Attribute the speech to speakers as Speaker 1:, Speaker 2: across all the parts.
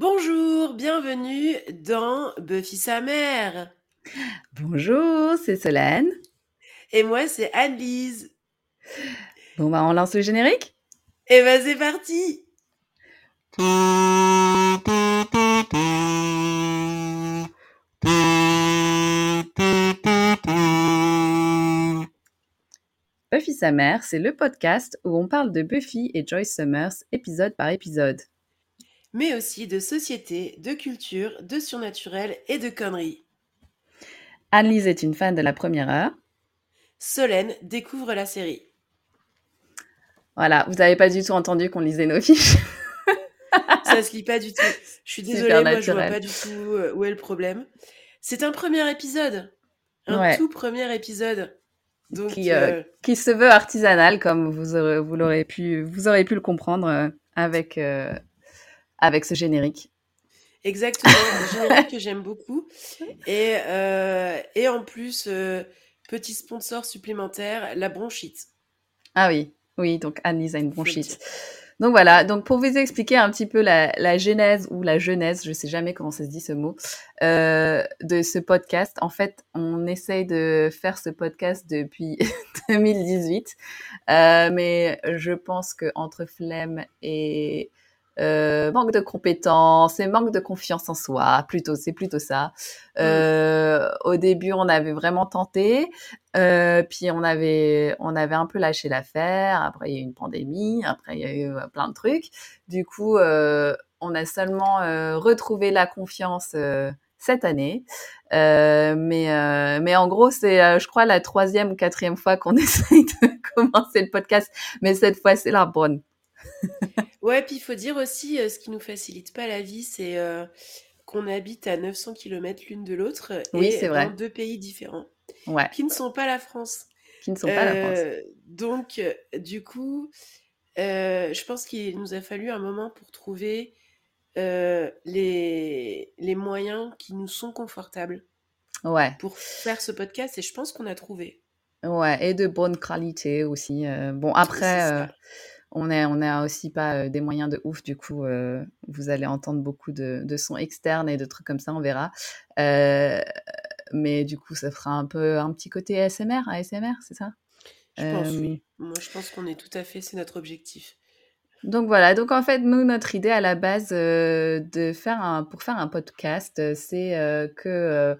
Speaker 1: Bonjour, bienvenue dans Buffy sa mère.
Speaker 2: Bonjour, c'est Solène.
Speaker 1: Et moi, c'est Anne-Lise.
Speaker 2: Bon, bah, on lance le générique?
Speaker 1: Et bah, c'est parti.
Speaker 2: Buffy sa mère, c'est le podcast où on parle de Buffy et Joyce Summers épisode par épisode.
Speaker 1: Mais aussi de société, de culture, de surnaturel et de conneries.
Speaker 2: Anne-Lise est une fan de la première heure.
Speaker 1: Solène découvre la série.
Speaker 2: Voilà, vous n'avez pas du tout entendu qu'on lisait nos fiches.
Speaker 1: Ça se lit pas du tout. Je suis désolée, moi je vois pas du tout euh, où est le problème. C'est un premier épisode. Un tout premier épisode.
Speaker 2: Donc, qui, euh, euh, qui, se veut artisanal, comme vous aurez, vous l'aurez pu, vous aurez pu le comprendre avec, avec ce générique.
Speaker 1: Exactement, un générique que j'aime beaucoup. Et, et en plus, petit sponsor supplémentaire, la bronchite.
Speaker 2: Ah oui, oui, donc Anne-Lise a une bronchite. Donc voilà, donc pour vous expliquer un petit peu la, la genèse ou la genèse, je sais jamais comment ça se dit ce mot, euh, de ce podcast. En fait, on essaye de faire ce podcast depuis 2018, euh, mais je pense que entre flemme et euh, manque de compétences et manque de confiance en soi. Plutôt, c'est plutôt ça. Mmh. Euh, au début, on avait vraiment tenté, euh, puis on avait, on avait un peu lâché l'affaire. Après, il y a eu une pandémie. Après, il y a eu plein de trucs. Du coup, on a seulement retrouvé la confiance cette année. Euh, mais, euh, mais en gros, c'est, je crois, la troisième ou quatrième fois qu'on essaye de commencer le podcast. Mais cette fois, c'est la bonne.
Speaker 1: ouais, puis il faut dire aussi, euh, ce qui nous facilite pas la vie, c'est euh, qu'on habite à 900 km l'une de l'autre et dans deux pays différents, qui ne sont pas la France.
Speaker 2: Qui ne sont pas la France.
Speaker 1: Euh, donc, du coup, je pense qu'il nous a fallu un moment pour trouver les, les moyens qui nous sont confortables.
Speaker 2: Ouais.
Speaker 1: Pour faire ce podcast, et je pense qu'on a trouvé.
Speaker 2: Ouais, et de bonne qualité aussi. bon, après, on n'a on a aussi pas des moyens de ouf, du coup, vous allez entendre beaucoup de, de, sons externes et de trucs comme ça, on verra. mais du coup, ça fera un peu un petit côté ASMR, ASMR, c'est ça?
Speaker 1: Je pense, oui. Moi, je pense qu'on est tout à fait, c'est notre objectif.
Speaker 2: Donc voilà, donc en fait, nous, notre idée à la base euh, de faire un, pour faire un podcast, euh, c'est euh, que,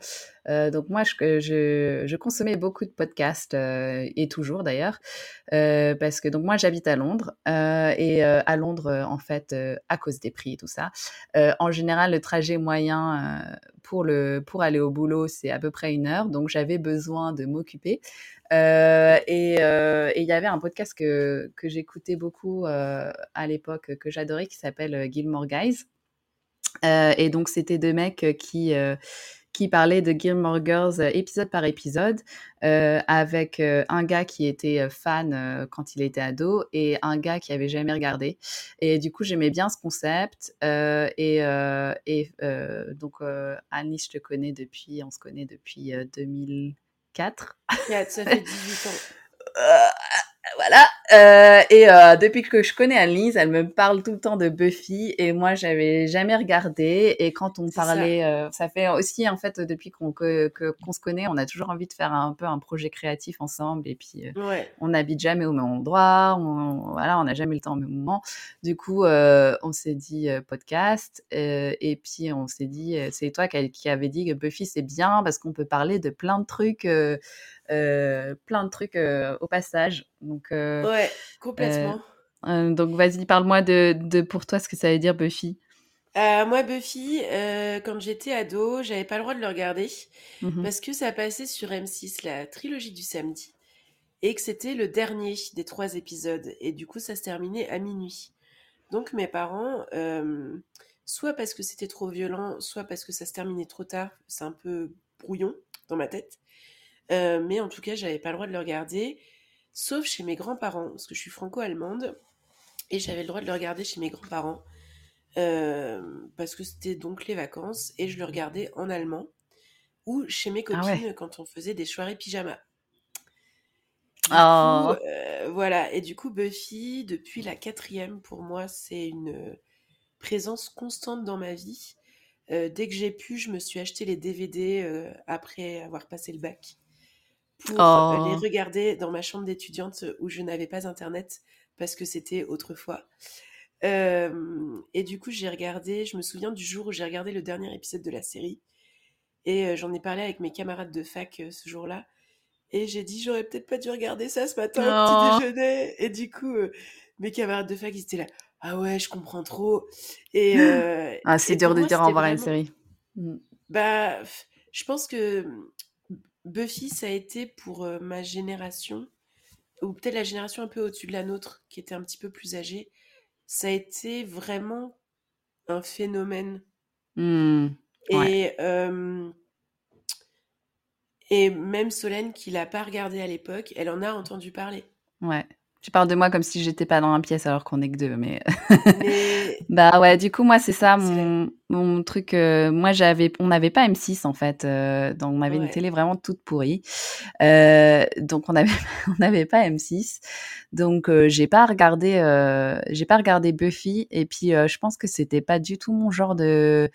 Speaker 2: donc moi, je, consommais beaucoup de podcasts, et toujours d'ailleurs, parce que donc moi, j'habite à Londres, et à Londres, en fait, à cause des prix et tout ça, en général, le trajet moyen pour, pour aller au boulot, c'est à peu près une heure, donc j'avais besoin de m'occuper. Euh, euh, et il y avait un podcast que, que j'écoutais beaucoup euh, à l'époque, que j'adorais, qui s'appelle Gilmore Guys. et donc, c'était deux mecs qui, qui parlaient de Gilmore Girls épisode par épisode, avec un gars qui était fan quand il était ado et un gars qui avait jamais regardé. Et du coup, j'aimais bien ce concept. et et donc, Alice, je te connais depuis, on se connaît depuis 2000. 4.
Speaker 1: ça fait 18 ans.
Speaker 2: Euh, voilà. Euh, et euh, depuis que je connais Alice, elle me parle tout le temps de Buffy et moi j'avais jamais regardé. Et quand on parlait, ça. Euh, ça. fait aussi en fait depuis qu'on que, qu'on se connaît, on a toujours envie de faire un peu un projet créatif ensemble. Et puis
Speaker 1: euh, ouais.
Speaker 2: on n'habite jamais au même endroit, on, voilà, on n'a jamais le temps au même moment. Du coup, euh, on s'est dit podcast et puis on s'est dit, c'est toi qui, qui avait dit que Buffy c'est bien parce qu'on peut parler de plein de trucs. Euh, plein de trucs euh, au passage. Donc,
Speaker 1: euh, ouais, complètement.
Speaker 2: donc, vas-y, parle-moi de, de, pour toi ce que ça veut dire Buffy.
Speaker 1: moi, Buffy, quand j'étais ado, j'avais pas le droit de le regarder
Speaker 2: mmh
Speaker 1: parce que ça passait sur M6, la trilogie du samedi, et que c'était le dernier des trois épisodes. Et du coup, ça se terminait à minuit. Donc, mes parents, soit parce que c'était trop violent, soit parce que ça se terminait trop tard, c'est un peu brouillon dans ma tête, euh, mais en tout cas, j'avais pas le droit de le regarder, sauf chez mes grands-parents, parce que je suis franco-allemande, et j'avais le droit de le regarder chez mes grands-parents, euh, parce que c'était donc les vacances, et je le regardais en allemand, ou chez mes copines ah ouais. quand on faisait des soirées pyjama.
Speaker 2: Oh.
Speaker 1: euh, voilà, et du coup, Buffy, depuis la quatrième, pour moi, c'est une, présence constante dans ma vie. dès que j'ai pu, je me suis acheté les DVD après avoir passé le bac pour les oh. regarder dans ma chambre d'étudiante où je n'avais pas internet parce que c'était autrefois. et du coup, j'ai regardé, je me souviens du jour où j'ai regardé le dernier épisode de la série. Et j'en ai parlé avec mes camarades de fac ce jour-là. Et j'ai dit, j'aurais peut-être pas dû regarder ça ce matin au petit déjeuner. Et du coup, mes camarades de fac, ils étaient là. Ah ouais, je comprends trop. Et,
Speaker 2: ah, c'est dur de dire au revoir à une série. Mmh.
Speaker 1: Bah, je pense que Buffy, ça a été pour ma génération, ou peut-être la génération un peu au-dessus de la nôtre, qui était un petit peu plus âgée, ça a été vraiment un phénomène.
Speaker 2: Mmh,
Speaker 1: et, et même Solène, qui l'a pas regardé à l'époque, elle en a entendu parler.
Speaker 2: Ouais. Tu parles de moi comme si j'étais pas dans la pièce alors qu'on est que deux, mais. bah ouais, du coup, moi, c'est ça mon, mon truc. Euh, moi, j'avais, on n'avait pas M6 en fait. Euh, donc, on avait une télé vraiment toute pourrie. Euh, donc, on n'avait on n'avait pas M6. Donc, j'ai pas regardé, j'ai pas regardé Buffy. Et puis, je pense que c'était pas du tout mon genre de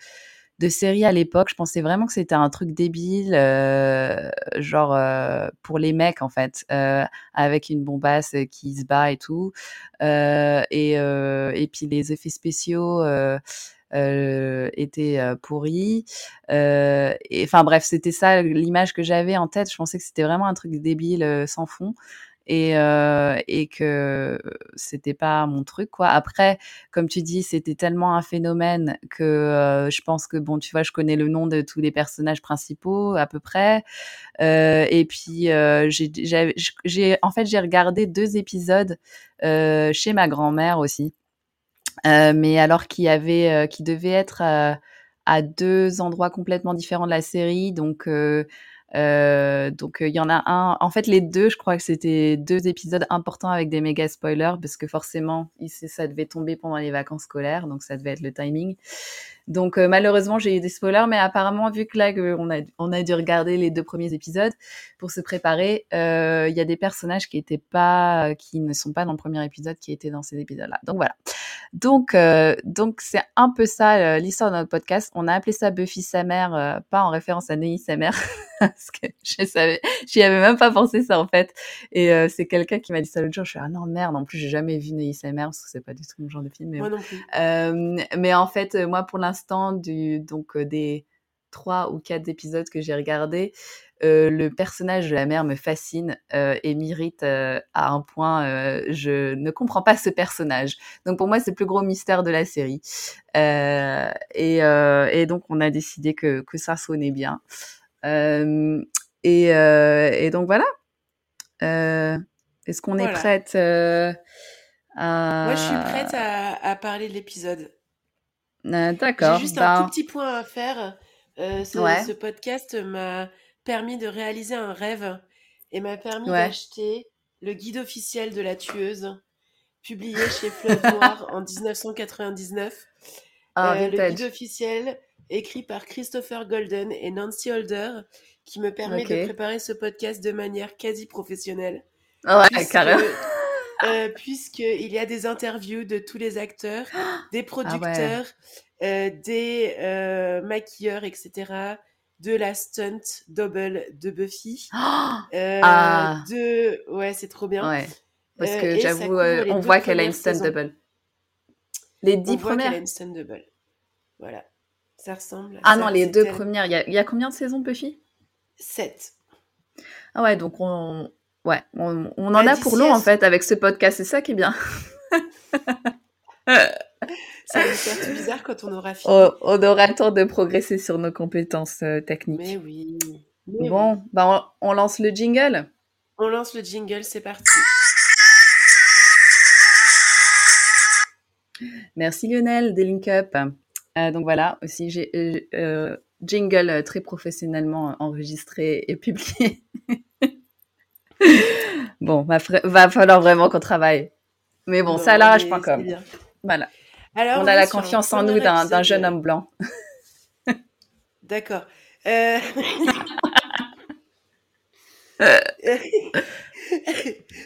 Speaker 2: de série à l'époque. Je pensais vraiment que c'était un truc débile, euh, genre euh, pour les mecs en fait, euh, avec une bombasse qui se bat et tout. et, et puis les effets spéciaux. étaient pourris. et enfin bref, c'était ça l'image que j'avais en tête. Je pensais que c'était vraiment un truc débile sans fond et, euh, et que c'était pas mon truc quoi. Après, comme tu dis, c'était tellement un phénomène que euh, je pense que bon, tu vois, je connais le nom de tous les personnages principaux à peu près. Euh, et puis euh, j'ai, en fait, j'ai regardé deux épisodes euh, chez ma grand-mère aussi, mais alors qu'il y avait, qui devait être à deux endroits complètement différents de la série, donc euh, donc il y en a un. En fait, les deux, je crois que c'était deux épisodes importants avec des méga spoilers parce que forcément, ça devait tomber pendant les vacances scolaires, donc ça devait être le timing. Donc euh, malheureusement, j'ai eu des spoilers, mais apparemment, vu que là, on a, on a dû regarder les deux premiers épisodes pour se préparer, euh, il y a des personnages qui étaient pas, qui ne sont pas dans le premier épisode, qui étaient dans ces épisodes-là. Donc voilà. Donc euh, donc c'est un peu ça l'histoire de notre podcast. On a appelé ça Buffy sa mère, pas en référence à Neuilly sa mère, parce que je savais, j'y avais même pas pensé ça en fait. Et c'est quelqu'un qui m'a dit ça l'autre jour. Je suis ah non merde, en plus j'ai jamais vu Neuilly sa mère, parce que c'est pas du tout mon genre de film.
Speaker 1: Mais, moi non plus.
Speaker 2: mais en fait, moi pour l'instant du, donc, des trois ou quatre épisodes que j'ai regardés, le personnage de la mère me fascine et m'irrite à un point. je ne comprends pas ce personnage. Donc pour moi, c'est le plus gros mystère de la série. Et, et, donc on a décidé que, que ça sonnait bien. Et, et, donc voilà. Est-ce qu'on est prête
Speaker 1: à... Moi, je suis prête à, à parler de l'épisode.
Speaker 2: Euh, d'accord.
Speaker 1: J'ai juste un ben tout petit point à faire. Euh, ce, podcast m'a permis de réaliser un rêve et m'a permis d'acheter le guide officiel de la tueuse, publié chez Fleuve Noir en 1999. Ah, euh, le guide officiel écrit par Christopher Golden et Nancy Holder, qui me permet de préparer ce podcast de manière quasi professionnelle.
Speaker 2: Ouais, carrément.
Speaker 1: Euh, puisqu'il y a des interviews de tous les acteurs, des ah producteurs, des euh, maquilleurs, etc., de la stunt double de Buffy. ah. de... Ouais, c'est trop bien. Ouais.
Speaker 2: Parce que j'avoue, on voit qu'elle a une stunt double. Les dix
Speaker 1: on
Speaker 2: premières.
Speaker 1: Voit a une stunt double. Voilà. Ça ressemble.
Speaker 2: ah non, les deux premières. Il y, a, il y, a, combien de saisons, Buffy?
Speaker 1: Sept.
Speaker 2: Ah ouais, donc on, Ouais, on, en a pour long en fait avec ce podcast, c'est ça qui est bien.
Speaker 1: ça va faire tout bizarre quand on aura fini.
Speaker 2: on aura le temps de progresser sur nos compétences euh, techniques.
Speaker 1: Mais oui.
Speaker 2: bon, Bah on, lance le jingle.
Speaker 1: On lance le jingle, c'est parti.
Speaker 2: Merci Lionel des Link Up. Euh, donc voilà, aussi j'ai euh, jingle très professionnellement enregistré et publié. bon, va, va falloir vraiment qu'on travaille. Mais bon, ça à l'arrache.com. Voilà. Alors, on a la confiance en nous d'un jeune homme blanc.
Speaker 1: D'accord. Euh...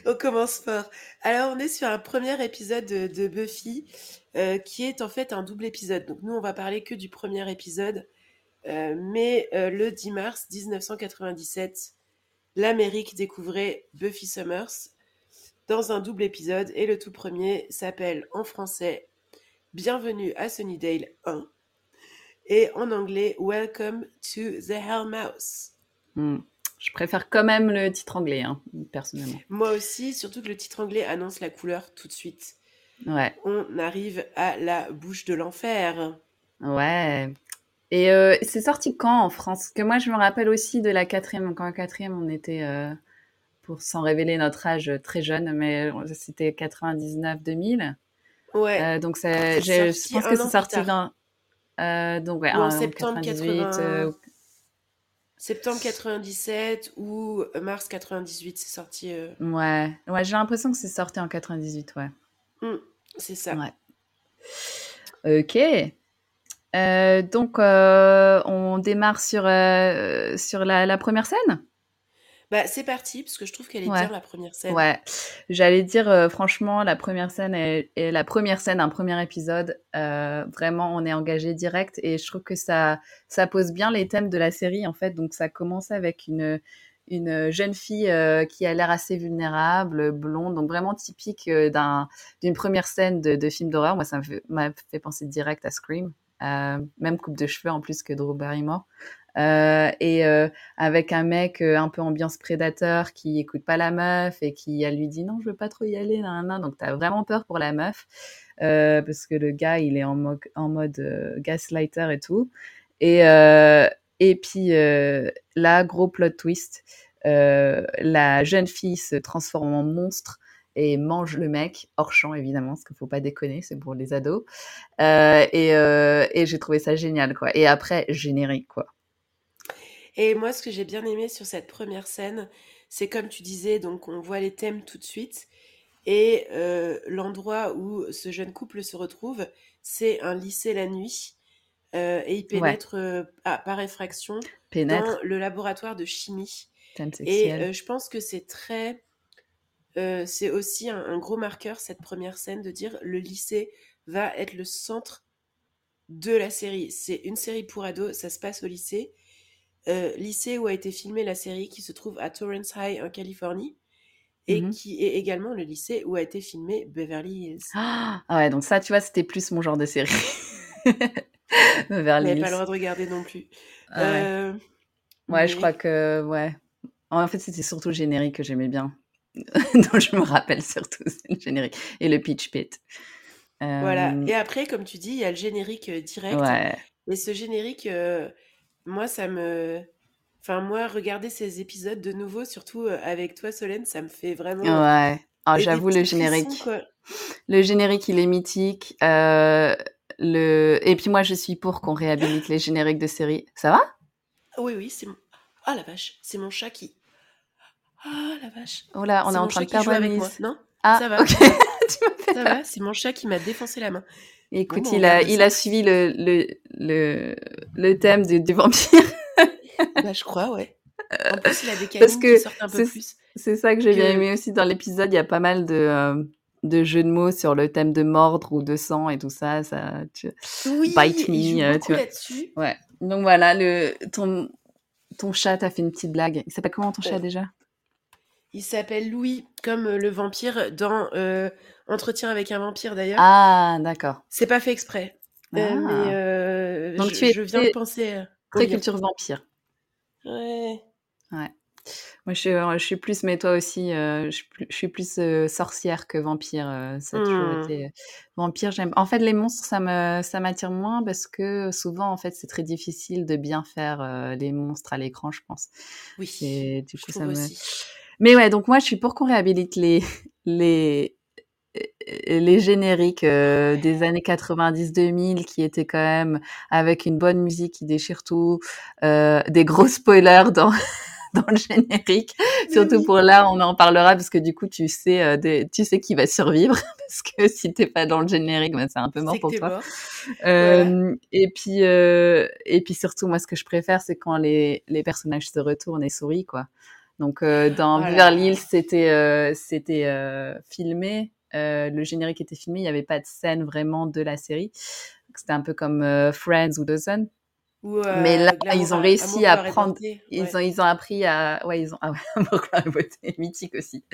Speaker 1: on commence fort. Alors, on est sur un premier épisode de, Buffy euh, qui est en fait un double épisode. Donc, nous, on va parler que du premier épisode. Euh, mais le 10 mars 1997, l'Amérique découvrait Buffy Summers dans un double épisode. Et le tout premier s'appelle en français Bienvenue à Sunnydale 1 et en anglais Welcome to the Hell Mouse.
Speaker 2: Hmm. Je préfère quand même le titre anglais, hein, personnellement.
Speaker 1: Moi aussi, surtout que le titre anglais annonce la couleur tout de suite.
Speaker 2: Ouais.
Speaker 1: On arrive à la bouche de l'enfer.
Speaker 2: Ouais. Et euh, c'est sorti quand en France? Que moi, je me rappelle aussi de la quatrième. Quand en quatrième, on était, euh, pour s'en révéler notre âge, très jeune, mais c'était 99-2000.
Speaker 1: Ouais.
Speaker 2: Euh, donc, je pense que c'est sorti dans euh, donc, ouais,
Speaker 1: en septembre 98. Septembre 97 ou mars 98, c'est sorti. Euh.
Speaker 2: Ouais, ouais j'ai l'impression que c'est sorti en 98, ouais.
Speaker 1: Mmh, c'est ça.
Speaker 2: Ouais. Ok. Euh, donc, on démarre sur, sur la, la, première scène?
Speaker 1: Bah, c'est parti, parce que je trouve qu'elle est bien la première scène.
Speaker 2: Ouais, j'allais dire, euh, franchement, la première scène est, la première scène, un premier épisode. Euh, vraiment, on est engagé direct et je trouve que ça, ça pose bien les thèmes de la série, en fait. Donc, ça commence avec une, une jeune fille euh, qui a l'air assez vulnérable, blonde, donc vraiment typique d'un, d'une première scène de, de film d'horreur. Moi, ça m'a fait, fait, penser direct à Scream. même coupe de cheveux en plus que Drew Barrymore. Euh, et euh, avec un mec euh, un peu ambiance prédateur qui écoute pas la meuf et qui elle lui dit non je veux pas trop y aller nan, donc t'as vraiment peur pour la meuf parce que le gars il est en, mode gaslighter et tout. Et et puis là gros plot twist la jeune fille se transforme en monstre et mange le mec hors champ évidemment parce qu'il faut pas déconner c'est pour les ados. Et j'ai trouvé ça génial quoi. Et après générique quoi
Speaker 1: et moi, ce que j'ai bien aimé sur cette première scène, c'est comme tu disais, donc on voit les thèmes tout de suite. Et euh, l'endroit où ce jeune couple se retrouve, c'est un lycée la nuit. Euh, et il pénètre euh, par effraction dans le laboratoire de chimie. Et je pense que c'est très. c'est aussi un, un, gros marqueur, cette première scène, de dire le lycée va être le centre de la série. C'est une série pour ados, ça se passe au lycée. Euh, lycée où a été filmée la série qui se trouve à Torrance High en Californie et mmh qui est également le lycée où a été filmé Beverly Hills.
Speaker 2: Ah ouais, donc ça, tu vois, c'était plus mon genre de série.
Speaker 1: Beverly Hills. pas le droit de regarder non plus.
Speaker 2: Ah ouais, euh, ouais je crois que, ouais. En fait, c'était surtout le générique que j'aimais bien. dont je me rappelle surtout, le générique. Et le pitch pit.
Speaker 1: Voilà. Et après, comme tu dis, il y a le générique direct.
Speaker 2: Ouais.
Speaker 1: Et ce générique, moi, ça me. Enfin, moi, regarder ces épisodes de nouveau, surtout euh, avec toi, Solène, ça me fait vraiment.
Speaker 2: Ouais. Ah, j'avoue, le générique. le générique, il est mythique. Euh, le... Et puis, moi, je suis pour qu'on réhabilite les génériques de séries. Ça va?
Speaker 1: Oui, oui, c'est. Ah la vache, c'est mon chat qui. Ah la vache.
Speaker 2: Oh là, on est, en train de perdre avec moi.
Speaker 1: Non?
Speaker 2: Ah,
Speaker 1: ça va.
Speaker 2: Ok.
Speaker 1: ça va, c'est mon chat qui m'a défoncé la main.
Speaker 2: Écoute, il, a, il a suivi le, le, le, le thème du, du vampire.
Speaker 1: bah, je crois, ouais. En plus, il a des canines qui sortent un peu plus.
Speaker 2: C'est ça que j'ai bien aimé aussi dans l'épisode. Il y a pas mal de, euh, de jeux de mots sur le thème de mordre ou de sang et tout ça. ça tu...
Speaker 1: Oui,
Speaker 2: Bite
Speaker 1: me,
Speaker 2: euh, tu vois. Ouais. Donc voilà, le, ton, ton chat t'a fait une petite blague. Il s'appelle comment ton chat déjà?
Speaker 1: Il s'appelle Louis, comme euh, le vampire dans euh, Entretien avec un vampire d'ailleurs.
Speaker 2: Ah, d'accord.
Speaker 1: C'est pas fait exprès. Euh, ah. mais euh, Donc je, tu es je viens de penser.
Speaker 2: Très culture vampire.
Speaker 1: Ouais.
Speaker 2: Ouais. Moi, je, je suis plus, mais toi aussi, euh, je, je, suis plus euh, sorcière que vampire. Euh, ça a toujours mmh. été vampire. J'aime. En fait, les monstres, ça me, ça m'attire moins parce que souvent, en fait, c'est très difficile de bien faire les monstres à l'écran, je pense.
Speaker 1: Oui.
Speaker 2: Et du coup, ça me. Aussi. Mais ouais, donc moi, je suis pour qu'on réhabilite les, les, les génériques euh, des années 90-2000 qui étaient quand même avec une bonne musique qui déchire tout, euh, des gros spoilers dans dans le générique. Surtout pour là, on en parlera parce que du coup, tu sais, euh, des, tu sais qui va survivre parce que si t'es pas dans le générique, ben, c'est un peu mort pour toi. Euh, Et puis, euh, et puis surtout, moi, ce que je préfère, c'est quand les les personnages se retournent et sourient, quoi. Donc dans
Speaker 1: Oh là
Speaker 2: Beverly
Speaker 1: là.
Speaker 2: Hills, c'était c'était filmé, le générique était filmé, il n'y avait pas de scène vraiment de la série. C'était un peu comme Friends ou Dawson.
Speaker 1: Ou
Speaker 2: Mais là,
Speaker 1: euh,
Speaker 2: ils ont réussi à prendre,
Speaker 1: Beauté.
Speaker 2: ils
Speaker 1: Ouais.
Speaker 2: ont, ils ont appris à, ouais, ils ont, ah ouais, Beauté, mythique aussi.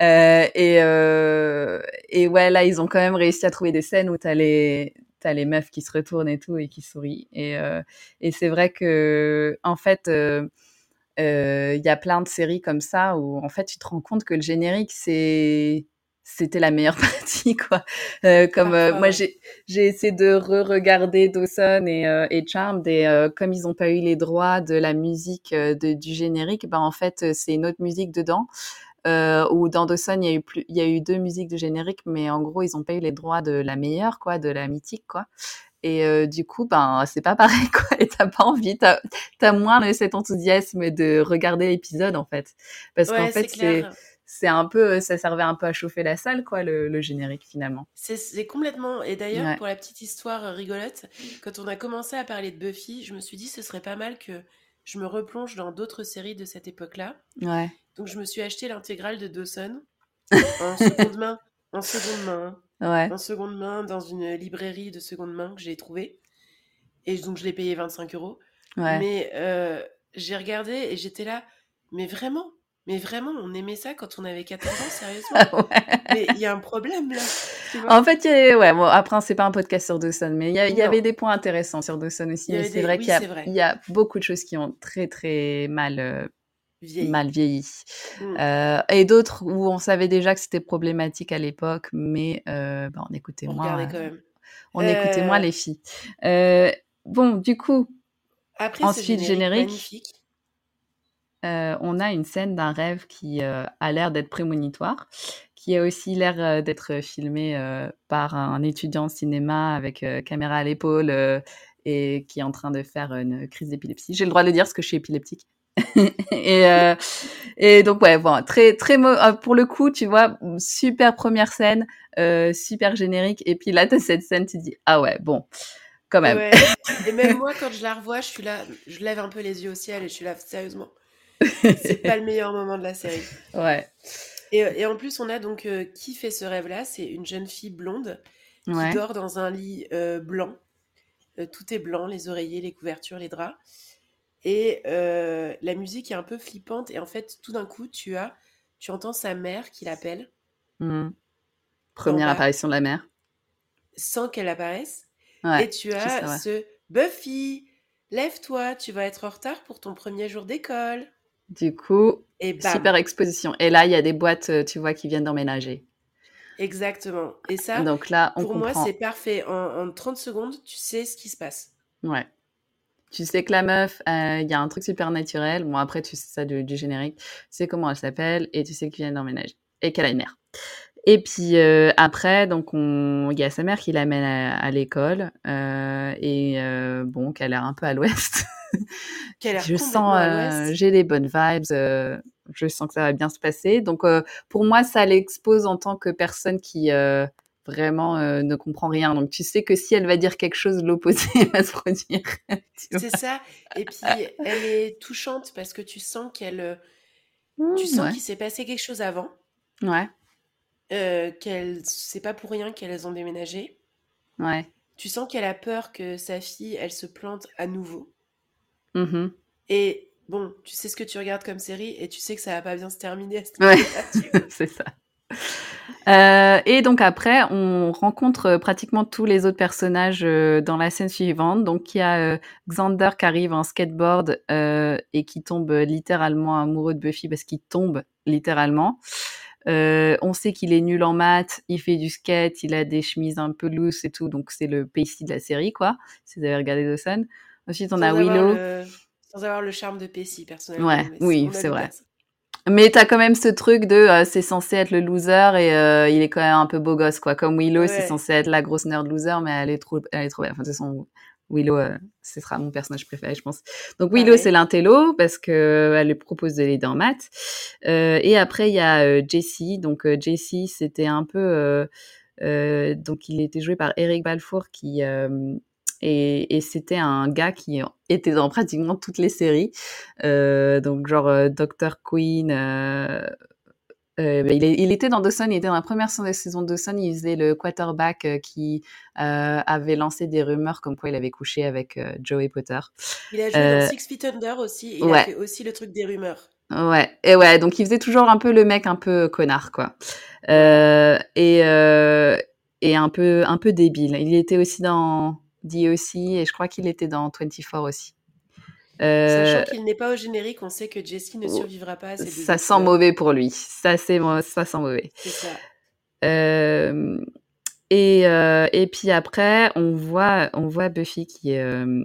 Speaker 2: Euh, et, euh, et ouais, là, ils ont quand même réussi à trouver des scènes où t'as les, t'as les meufs qui se retournent et tout et qui sourient. Et, euh, et c'est vrai que, en fait, euh, euh, il y a plein de séries comme ça où, en fait, tu te rends compte que le générique, c'est, c'était la meilleure partie, quoi. Euh, comme euh, moi, j'ai, j'ai essayé de re-regarder Dawson et, euh, et Charmed et comme ils n'ont pas eu les droits de la musique de, du générique, ben en fait c'est une autre musique dedans. Ou dans Dawson il y a eu plus, il y a eu deux musiques de générique, mais en gros ils n'ont pas eu les droits de la meilleure, quoi, de la mythique, quoi. Et euh, du coup, ben c'est pas pareil, quoi. Et t'as pas envie, t'as as moins le- cet enthousiasme de regarder l'épisode en fait, parce qu'en
Speaker 1: Ouais,
Speaker 2: fait c'est un peu, ça servait un peu à chauffer la salle, quoi, le, le générique finalement.
Speaker 1: C'est complètement. Et d'ailleurs,
Speaker 2: Ouais.
Speaker 1: pour la petite histoire euh, rigolote, quand on a commencé à parler de Buffy, je me suis dit ce serait pas mal que je me replonge dans d'autres séries de cette époque-là.
Speaker 2: Ouais.
Speaker 1: Donc je me suis acheté l'intégrale de Dawson en seconde main, en seconde main, hein.
Speaker 2: Ouais.
Speaker 1: en seconde main dans une librairie de seconde main que j'ai trouvée. Et donc je l'ai payé 25 euros.
Speaker 2: Ouais.
Speaker 1: Mais euh, j'ai regardé et j'étais là, mais vraiment, mais vraiment, on aimait ça quand on avait 14 ans, sérieusement.
Speaker 2: ouais.
Speaker 1: Mais il y a un problème là.
Speaker 2: En fait, y a- ouais, bon, après, c'est pas un podcast sur Dawson, mais il y, avait des points intéressants sur Dawson aussi.
Speaker 1: Avait
Speaker 2: c'est
Speaker 1: des-
Speaker 2: vrai
Speaker 1: oui,
Speaker 2: qu'il y, a- y beaucoup de choses qui ont très, très mal, euh, mal vieilli.
Speaker 1: Mm.
Speaker 2: Euh, et d'autres où on savait déjà que c'était problématique à l'époque, mais euh, bah, on écoutait
Speaker 1: on
Speaker 2: moins. euh,
Speaker 1: quand même.
Speaker 2: on écoutait
Speaker 1: Euh,
Speaker 2: moins les filles. Euh, bon, du coup,
Speaker 1: Après
Speaker 2: Ensuite,
Speaker 1: ce
Speaker 2: générique. euh, on a une scène d'un rêve qui euh, a l'air d'être prémonitoire, qui a aussi l'air euh, d'être filmé euh, par un étudiant en cinéma avec euh, caméra à l'épaule euh, et qui est en train de faire une crise d'épilepsie. J'ai le droit de le dire parce que je suis épileptique. et, euh, et donc ouais, bon, très très euh, pour le coup, tu vois, super première scène, euh, super générique. Et puis là, t'as cette scène, tu dis ah ouais, bon, quand même.
Speaker 1: Ouais. Et même moi, quand je la revois, je suis là, je lève un peu les yeux au ciel et je suis là, sérieusement, c'est pas le meilleur moment de la série.
Speaker 2: ouais,
Speaker 1: Et, et en plus, on a donc euh, qui fait ce rêve-là C'est une jeune fille blonde qui
Speaker 2: ouais,
Speaker 1: dort dans un lit blanc. Tout est blanc, les oreillers, les couvertures, les draps. Et euh, la musique est un peu flippante. Et en fait, tout d'un coup, tu as, tu entends sa mère qui l'appelle
Speaker 2: Mhm. Première
Speaker 1: bas.
Speaker 2: apparition de la mère.
Speaker 1: sans qu'elle apparaisse.
Speaker 2: Ouais,
Speaker 1: et tu as
Speaker 2: ouais.
Speaker 1: ce Buffy, lève-toi, tu vas être en retard pour ton premier jour d'école.
Speaker 2: Du coup,
Speaker 1: Et bam,
Speaker 2: super exposition. Et là, il y a des boîtes, euh, tu vois, qui viennent d'emménager.
Speaker 1: exactement. Et ça,
Speaker 2: Donc là, on
Speaker 1: pour moi, c'est parfait. En, en 30 secondes, tu sais ce qui se passe.
Speaker 2: Ouais. Tu sais que la meuf, euh, il y a un truc super naturel. Bon, après, tu sais ça du, du générique. Tu sais comment elle s'appelle et tu sais qu'elle vient d'emménager et qu'elle a une mère. Et puis euh, après, donc on, il y a sa mère qui l'amène à, à l'école euh, et euh, bon, qu'elle a l'air un peu à l'ouest.
Speaker 1: Qui a l'air
Speaker 2: je sens, euh, j'ai des bonnes vibes. euh, je sens que ça va bien se passer. Donc euh, pour moi, ça l'expose en tant que personne qui euh, vraiment euh, ne comprend rien. Donc tu sais que si elle va dire quelque chose, l'opposé va se produire. tu.
Speaker 1: C'est ça. Et puis, elle est touchante parce que tu sens qu'elle, euh, tu
Speaker 2: Mmh,
Speaker 1: sens
Speaker 2: ouais.
Speaker 1: qu'il s'est passé quelque chose avant.
Speaker 2: Ouais,
Speaker 1: euh, qu'elle, c'est pas pour rien qu'elles ont déménagé.
Speaker 2: ouais.
Speaker 1: Tu sens qu'elle a peur que sa fille, elle se plante à nouveau.
Speaker 2: Mhm.
Speaker 1: Et bon, tu sais ce que tu regardes comme série et tu sais que ça va pas bien se terminer à ce
Speaker 2: Ouais.
Speaker 1: tu
Speaker 2: c'est ça. Euh, et donc après, on rencontre euh, pratiquement tous les autres personnages euh, dans la scène suivante. Donc il y a Xander qui arrive en skateboard euh, et qui tombe littéralement amoureux de Buffy parce qu'il tombe littéralement. Euh, on sait qu'il est nul en maths, il fait du skate, il a des chemises un peu loose et tout, donc c'est le Pacey de la série, quoi, si vous avez regardé Dawson. Ensuite, on
Speaker 1: Sans
Speaker 2: a Willow.
Speaker 1: le- Sans avoir le charme de Pessy, personnellement.
Speaker 2: Ouais, oui, c'est vrai. Mais t'as quand même ce truc de euh, c'est censé être le loser et euh, il est quand même un peu beau gosse quoi. Comme Willow, c'est censé être la grosse nerd loser, mais elle est trop, elle est trop belle. Enfin, de toute façon, Willow, euh, ce sera mon personnage préféré, je pense. Donc Willow,
Speaker 1: Pareil.
Speaker 2: c'est l'intello parce que euh, elle lui propose de l'aider en maths. Euh, et après, il y a euh, Jessie. Donc Jessie, c'était un peu, euh, euh, donc il était joué par Eric Balfour qui euh, et, et c'était un gars qui était dans pratiquement toutes les séries. Euh, donc, genre euh, Dr. Queen. Euh, euh, bah, il, est- il était dans Dawson, il était dans la première saison de Dawson, il faisait le quarterback qui avait lancé des rumeurs comme quoi il avait couché avec Joey Potter.
Speaker 1: Il a joué dans Six Feet Under aussi. Et il a
Speaker 2: ouais.
Speaker 1: fait aussi le truc des rumeurs.
Speaker 2: Ouais, et ouais, donc il faisait toujours un peu le mec un peu connard, quoi. Euh, et, euh, et un peu, un peu débile. Il était aussi dans DOC et je crois qu'il était dans 24 aussi. Euh,
Speaker 1: Sachant qu'il n'est pas au générique, on sait que Jessie ne survivra pas à ces
Speaker 2: ça sent mauvais pour lui. Ça, c'est, ça sent mauvais.
Speaker 1: Ça.
Speaker 2: Euh, et, euh, et puis après, on voit, on voit Buffy qui, euh,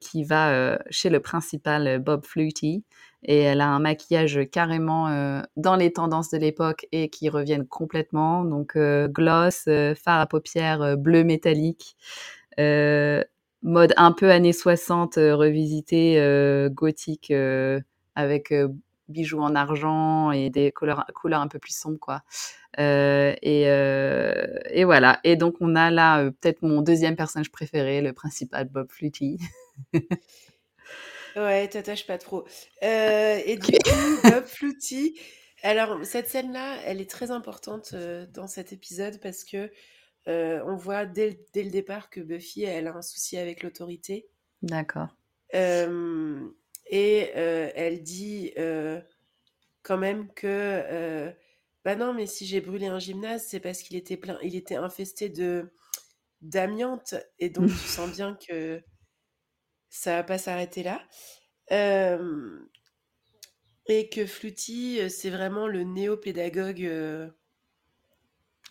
Speaker 2: qui va euh, chez le principal euh, Bob Flutie et elle a un maquillage carrément euh, dans les tendances de l'époque et qui reviennent complètement. Donc euh, gloss, euh, fard à paupières euh, bleu métallique, euh, mode un peu années 60 euh, revisité euh, gothique euh, avec euh, bijoux en argent et des couleurs, couleurs un peu plus sombres quoi. Euh, et, euh, et voilà. Et donc on a là euh, peut-être mon deuxième personnage préféré, le principal Bob Flutie.
Speaker 1: Ouais, t'attaches pas trop. Euh, et du coup, Bob Flutie. Alors, cette scène-là, elle est très importante euh, dans cet épisode parce que euh, on voit dès, le- dès le départ que Buffy, elle a un souci avec l'autorité.
Speaker 2: D'accord.
Speaker 1: Euh, et euh, elle dit quand même que bah non, mais si j'ai brûlé un gymnase, c'est parce qu'il était plein, il était infesté de d'amiante, et donc tu sens bien que ça va pas s'arrêter là. Et que Fluty, c'est vraiment le néo-pédagogue.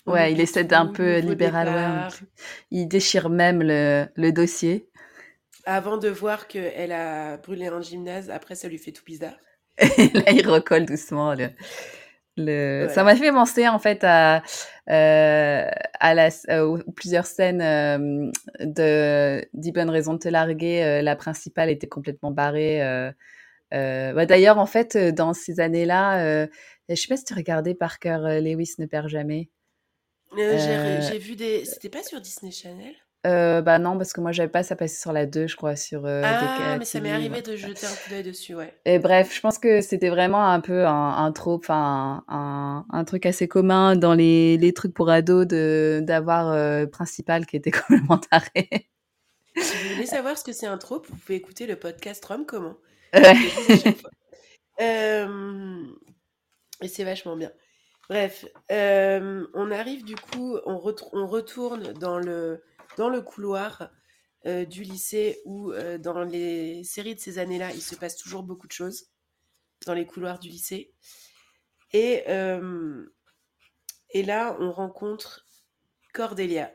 Speaker 2: Ouais, il essaie d'un peu libéral. Ouais, il déchire même le, le dossier.
Speaker 1: Avant de voir qu'elle a brûlé un gymnase, après ça lui fait tout bizarre.
Speaker 2: Et là, il recolle doucement. Le, le... Ça m'a fait penser en fait à, euh, à la, euh, plusieurs scènes euh, de 10 bonnes raisons de te larguer. La principale était complètement barrée. Bah, D'ailleurs, en fait, dans ces années-là, je sais pas si tu regardais Parker euh, Lewis ne perd jamais.
Speaker 1: Euh, j'ai
Speaker 2: Euh,
Speaker 1: j'ai vu des. C'était pas sur Disney Channel?
Speaker 2: Euh, bah non, parce que moi, j'avais pas ça passé sur la 2, je crois, sur euh,
Speaker 1: Ah,
Speaker 2: DK
Speaker 1: mais ça m'est arrivé de jeter un coup d'œil dessus, ouais.
Speaker 2: Et bref, je pense que c'était vraiment un peu un, un trope, enfin un, un truc assez commun dans les, les trucs pour ados d'avoir euh, principal qui était complètement taré.
Speaker 1: Si vous voulez savoir ce que c'est un trope, vous pouvez écouter le podcast Rome Comment.
Speaker 2: Ouais.
Speaker 1: Et c'est vachement bien. Bref, euh, on arrive du coup, on, retourne dans le, dans le couloir euh, du lycée où euh, dans les séries de ces années-là, il se passe toujours beaucoup de choses dans les couloirs du lycée. Et, et là, on rencontre Cordelia.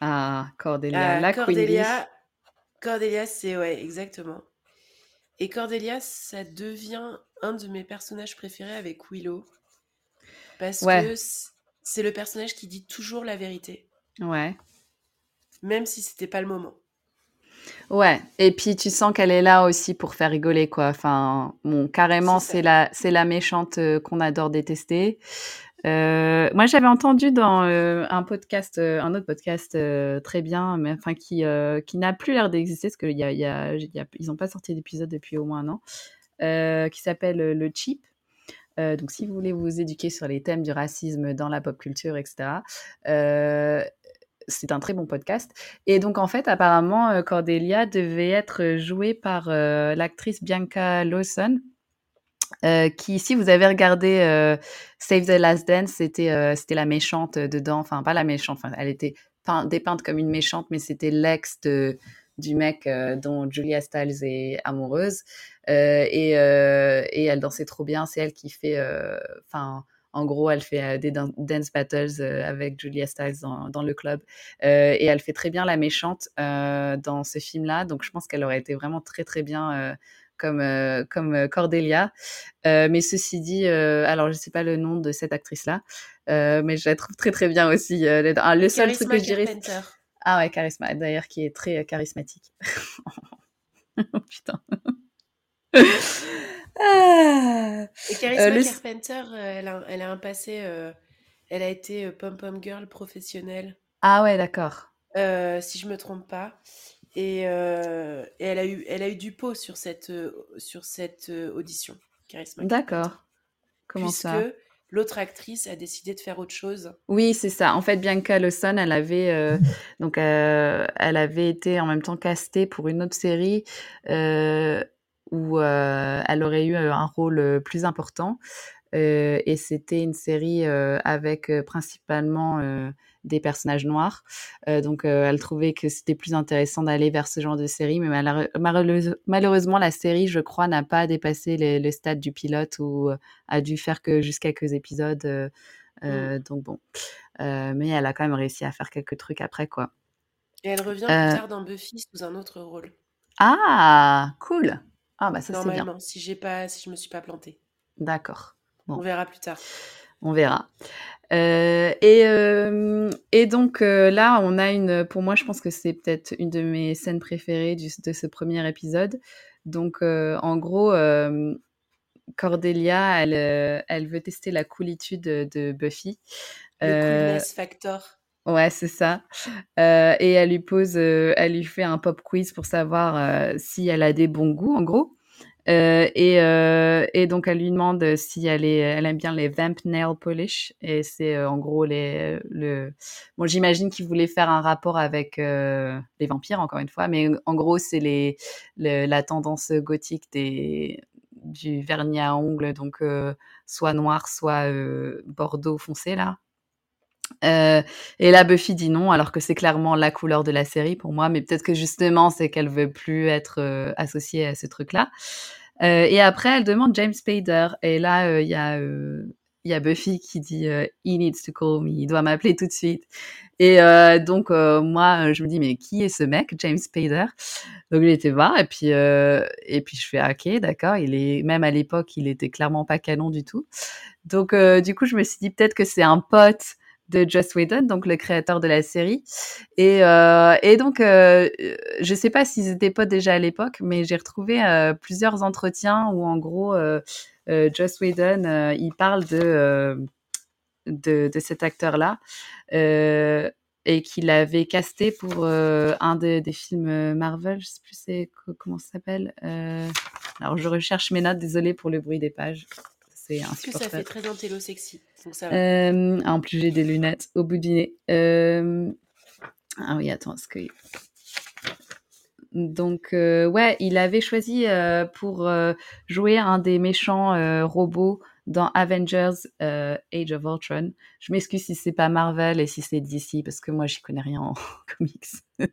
Speaker 2: Ah, Cordelia,
Speaker 1: Ah,
Speaker 2: la.
Speaker 1: Cordelia, Cordelia, c'est ouais, exactement. Et Cordelia, ça devient un de mes personnages préférés avec Willow. Parce
Speaker 2: Ouais.
Speaker 1: que c'est le personnage qui dit toujours la vérité,
Speaker 2: Ouais.
Speaker 1: même si c'était pas le moment.
Speaker 2: Ouais, et puis tu sens qu'elle est là aussi pour faire rigoler, quoi. Enfin, bon, carrément,
Speaker 1: C'est
Speaker 2: la, c'est la méchante euh, qu'on adore détester. Euh, moi, j'avais entendu dans euh, un podcast, euh, un autre podcast très bien, mais enfin qui, qui n'a plus l'air d'exister, parce qu'il y a, il y a, il y a- ils n'ont pas sorti d'épisode depuis au moins un an, qui s'appelle Le Cheap. Euh, donc, si vous voulez vous éduquer sur les thèmes du racisme dans la pop culture, etc., euh, c'est un très bon podcast. Et donc, en fait, apparemment, euh, Cordelia devait être jouée par l'actrice Bianca Lawson, qui, si vous avez regardé Save the Last Dance, c'était c'était la méchante dedans. Enfin, pas la méchante, enfin, elle était peint- dépeinte comme une méchante, mais c'était l'ex de- du mec euh, dont Julia Stiles est amoureuse. Euh, et, euh, et elle dansait trop bien. C'est elle qui fait. Enfin. en gros, elle fait des dan- dance battles avec Julia Stiles dans, dans le club. Et elle fait très bien la méchante dans ce film-là. Donc, je pense qu'elle aurait été vraiment très, très bien comme, euh, comme Cordelia. Euh, mais ceci dit, euh, alors, je sais pas le nom de cette actrice-là, mais je la trouve très, très bien aussi. Le, ah, le seul truc que je dirais...
Speaker 1: Carpenter.
Speaker 2: Ah ouais, Charisma, d'ailleurs, qui est très charismatique. Oh, Putain. Ah.
Speaker 1: Et Charisma
Speaker 2: Euh, le-
Speaker 1: Carpenter, elle a, elle a un passé. euh, elle a été euh, pom-pom girl professionnelle.
Speaker 2: Ah ouais, d'accord.
Speaker 1: euh, si je me trompe pas. Et, et elle, a eu, elle a eu du pot sur cette, sur cette audition, Charisma
Speaker 2: D'accord. Comment
Speaker 1: Puisque
Speaker 2: ça?
Speaker 1: L'autre actrice a décidé de faire autre chose.
Speaker 2: Oui, c'est ça. En fait, Bianca Lawson, elle avait euh, donc euh, elle avait été en même temps castée pour une autre série euh, où elle aurait eu un rôle plus important. Et c'était une série avec principalement des personnages noirs. Donc, elle trouvait que c'était plus intéressant d'aller vers ce genre de série. Mais malheure- malheureuse- malheureusement, la série, je crois, n'a pas dépassé le stade du pilote ou a dû faire que juste quelques épisodes. euh,
Speaker 1: Mm.
Speaker 2: euh, donc bon, Euh, mais elle a quand même réussi à faire quelques trucs après, quoi.
Speaker 1: Et elle revient
Speaker 2: Euh,
Speaker 1: plus tard dans Buffy sous un autre rôle.
Speaker 2: ah, cool. Ah bah ça c'est bien.
Speaker 1: Normalement, si j'ai pas, si je me suis pas plantée.
Speaker 2: D'accord.
Speaker 1: On verra plus tard.
Speaker 2: on verra. Euh, et, euh, et donc euh, là, on a une. Pour moi, je pense que c'est peut-être une de mes scènes préférées du- de ce premier épisode. Donc, en gros, Cordelia, elle, elle veut tester la coolitude de, de Buffy.
Speaker 1: Le coolness factor.
Speaker 2: Ouais, c'est ça. Euh, et elle lui pose, euh, elle lui fait un pop quiz pour savoir euh, si elle a des bons goûts, en gros. Euh, et, euh, et donc elle lui demande si elle, aime bien les vamp nail polish. Et c'est euh, en gros les, le. Bon, j'imagine qu'il voulait faire un rapport avec les vampires, encore une fois, mais en gros c'est les, le- la tendance gothique des du vernis à ongles, donc soit noir, soit bordeaux foncé là. Euh, et là, Buffy dit non, alors que c'est clairement la couleur de la série pour moi, mais peut-être que justement, c'est qu'elle veut plus être euh, associée à ce truc-là. Euh, et après, elle demande James Spader, et là, il y a Buffy qui dit euh, He needs to call me, il doit m'appeler tout de suite. Et donc moi, je me dis mais qui est ce mec, James Spader? Donc il était voir, et puis et puis je fais ah, ok, d'accord. Il est même à l'époque, il était clairement pas canon du tout. Donc du coup, je me suis dit peut-être que c'est un pote de Joss Whedon, donc le créateur de la série. Et, euh, et donc, euh, je sais pas s'ils étaient pas déjà à l'époque, mais j'ai retrouvé euh, plusieurs entretiens où, en gros, Joss Whedon, il parle de, de, de cet acteur-là et qu'il avait casté pour un des, films Marvel, je sais plus comment ça s'appelle. Alors, je recherche mes notes, désolée pour le bruit des pages. C'est
Speaker 1: Parce que ça fait très intello sexy. Donc ça va.
Speaker 2: Euh, en plus, j'ai des lunettes au bout du nez. Euh, Ah oui, attends, est-ce que... Donc, euh, ouais, il avait choisi euh, pour euh, jouer un des méchants robots dans Avengers euh, Age of Ultron. Je m'excuse si c'est pas Marvel et si c'est DC parce que moi j'y connais rien en comics.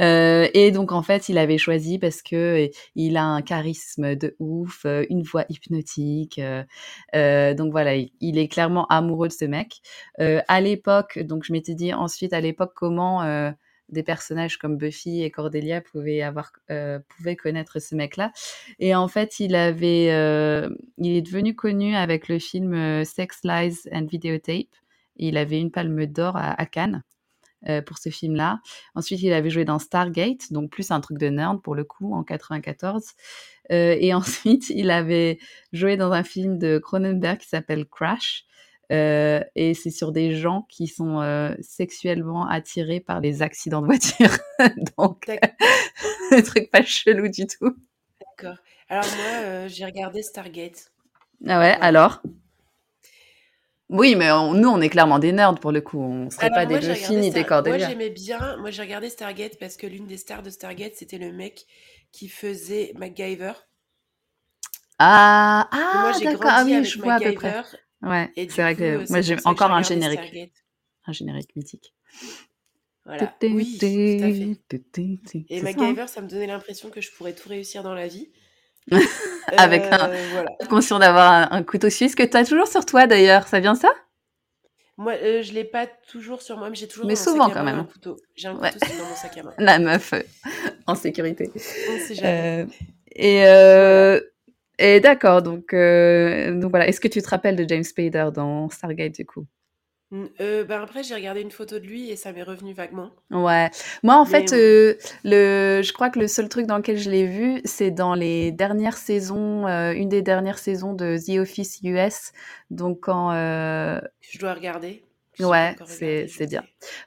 Speaker 2: Euh, et donc en fait il avait choisi parce que euh, il a un charisme de ouf, euh, une voix hypnotique. euh, euh, donc voilà, il, est clairement amoureux de ce mec. Euh, à l'époque, donc je m'étais dit ensuite à l'époque comment des personnages comme Buffy et Cordelia pouvaient avoir euh, pouvaient connaître ce mec-là. Et en fait, il avait euh, il est devenu connu avec le film euh, Sex Lies and Videotape. Il avait une palme d'or à, Cannes pour ce film-là. Ensuite, il avait joué dans Stargate, donc plus un truc de nerd pour le coup en 94. Euh, et ensuite, il avait joué dans un film de Cronenberg qui s'appelle Crash. Euh, et c'est sur des gens qui sont euh, sexuellement attirés par les accidents de voiture. Donc, un truc pas chelou du tout.
Speaker 1: D'accord. Alors moi, euh, j'ai regardé Stargate.
Speaker 2: Ah ouais, alors? Oui, mais on- nous, on est clairement des nerds pour le coup. On serait
Speaker 1: Alors
Speaker 2: pas
Speaker 1: moi,
Speaker 2: des
Speaker 1: regardé
Speaker 2: ni des
Speaker 1: Star... Moi, j'aimais bien. Moi, j'ai regardé Stargate parce que l'une des stars de Stargate, c'était le mec qui faisait MacGyver.
Speaker 2: Ah, ah
Speaker 1: j'ai
Speaker 2: d'accord.
Speaker 1: grandi
Speaker 2: Ah oui,
Speaker 1: avec
Speaker 2: je vois à peu près. Ouais, c'est vrai que moi, j'ai
Speaker 1: que
Speaker 2: encore un générique.
Speaker 1: Stargate.
Speaker 2: Un générique mythique.
Speaker 1: Voilà. Oui, tout à fait. Et
Speaker 2: hein
Speaker 1: MacGyver, ça me donnait l'impression que je pourrais tout réussir dans la vie.
Speaker 2: Avec un
Speaker 1: Euh, voilà.
Speaker 2: conscient d'avoir un, un couteau suisse que tu as toujours sur toi d'ailleurs. Ça vient ça?
Speaker 1: Moi, euh, je l'ai pas toujours sur moi, mais j'ai toujours
Speaker 2: Mais
Speaker 1: dans
Speaker 2: souvent
Speaker 1: sac à
Speaker 2: quand
Speaker 1: main un
Speaker 2: même.
Speaker 1: couteau. J'ai un
Speaker 2: Ouais.
Speaker 1: couteau dans mon sac à main.
Speaker 2: La meuf euh, en sécurité.
Speaker 1: On sait jamais.
Speaker 2: Euh, et euh, et d'accord, donc, euh, donc voilà. Est-ce que tu te rappelles de James Spader dans Stargate du coup?
Speaker 1: Euh, ben après, j'ai regardé une photo de lui et ça m'est revenu vaguement.
Speaker 2: Ouais. Moi, en fait,
Speaker 1: euh,
Speaker 2: euh, le, je crois que le seul truc dans lequel je l'ai vu, c'est dans les dernières saisons, euh, une des dernières saisons de The Office US. Donc quand,
Speaker 1: je dois regarder.
Speaker 2: Ouais, c'est c'est bien.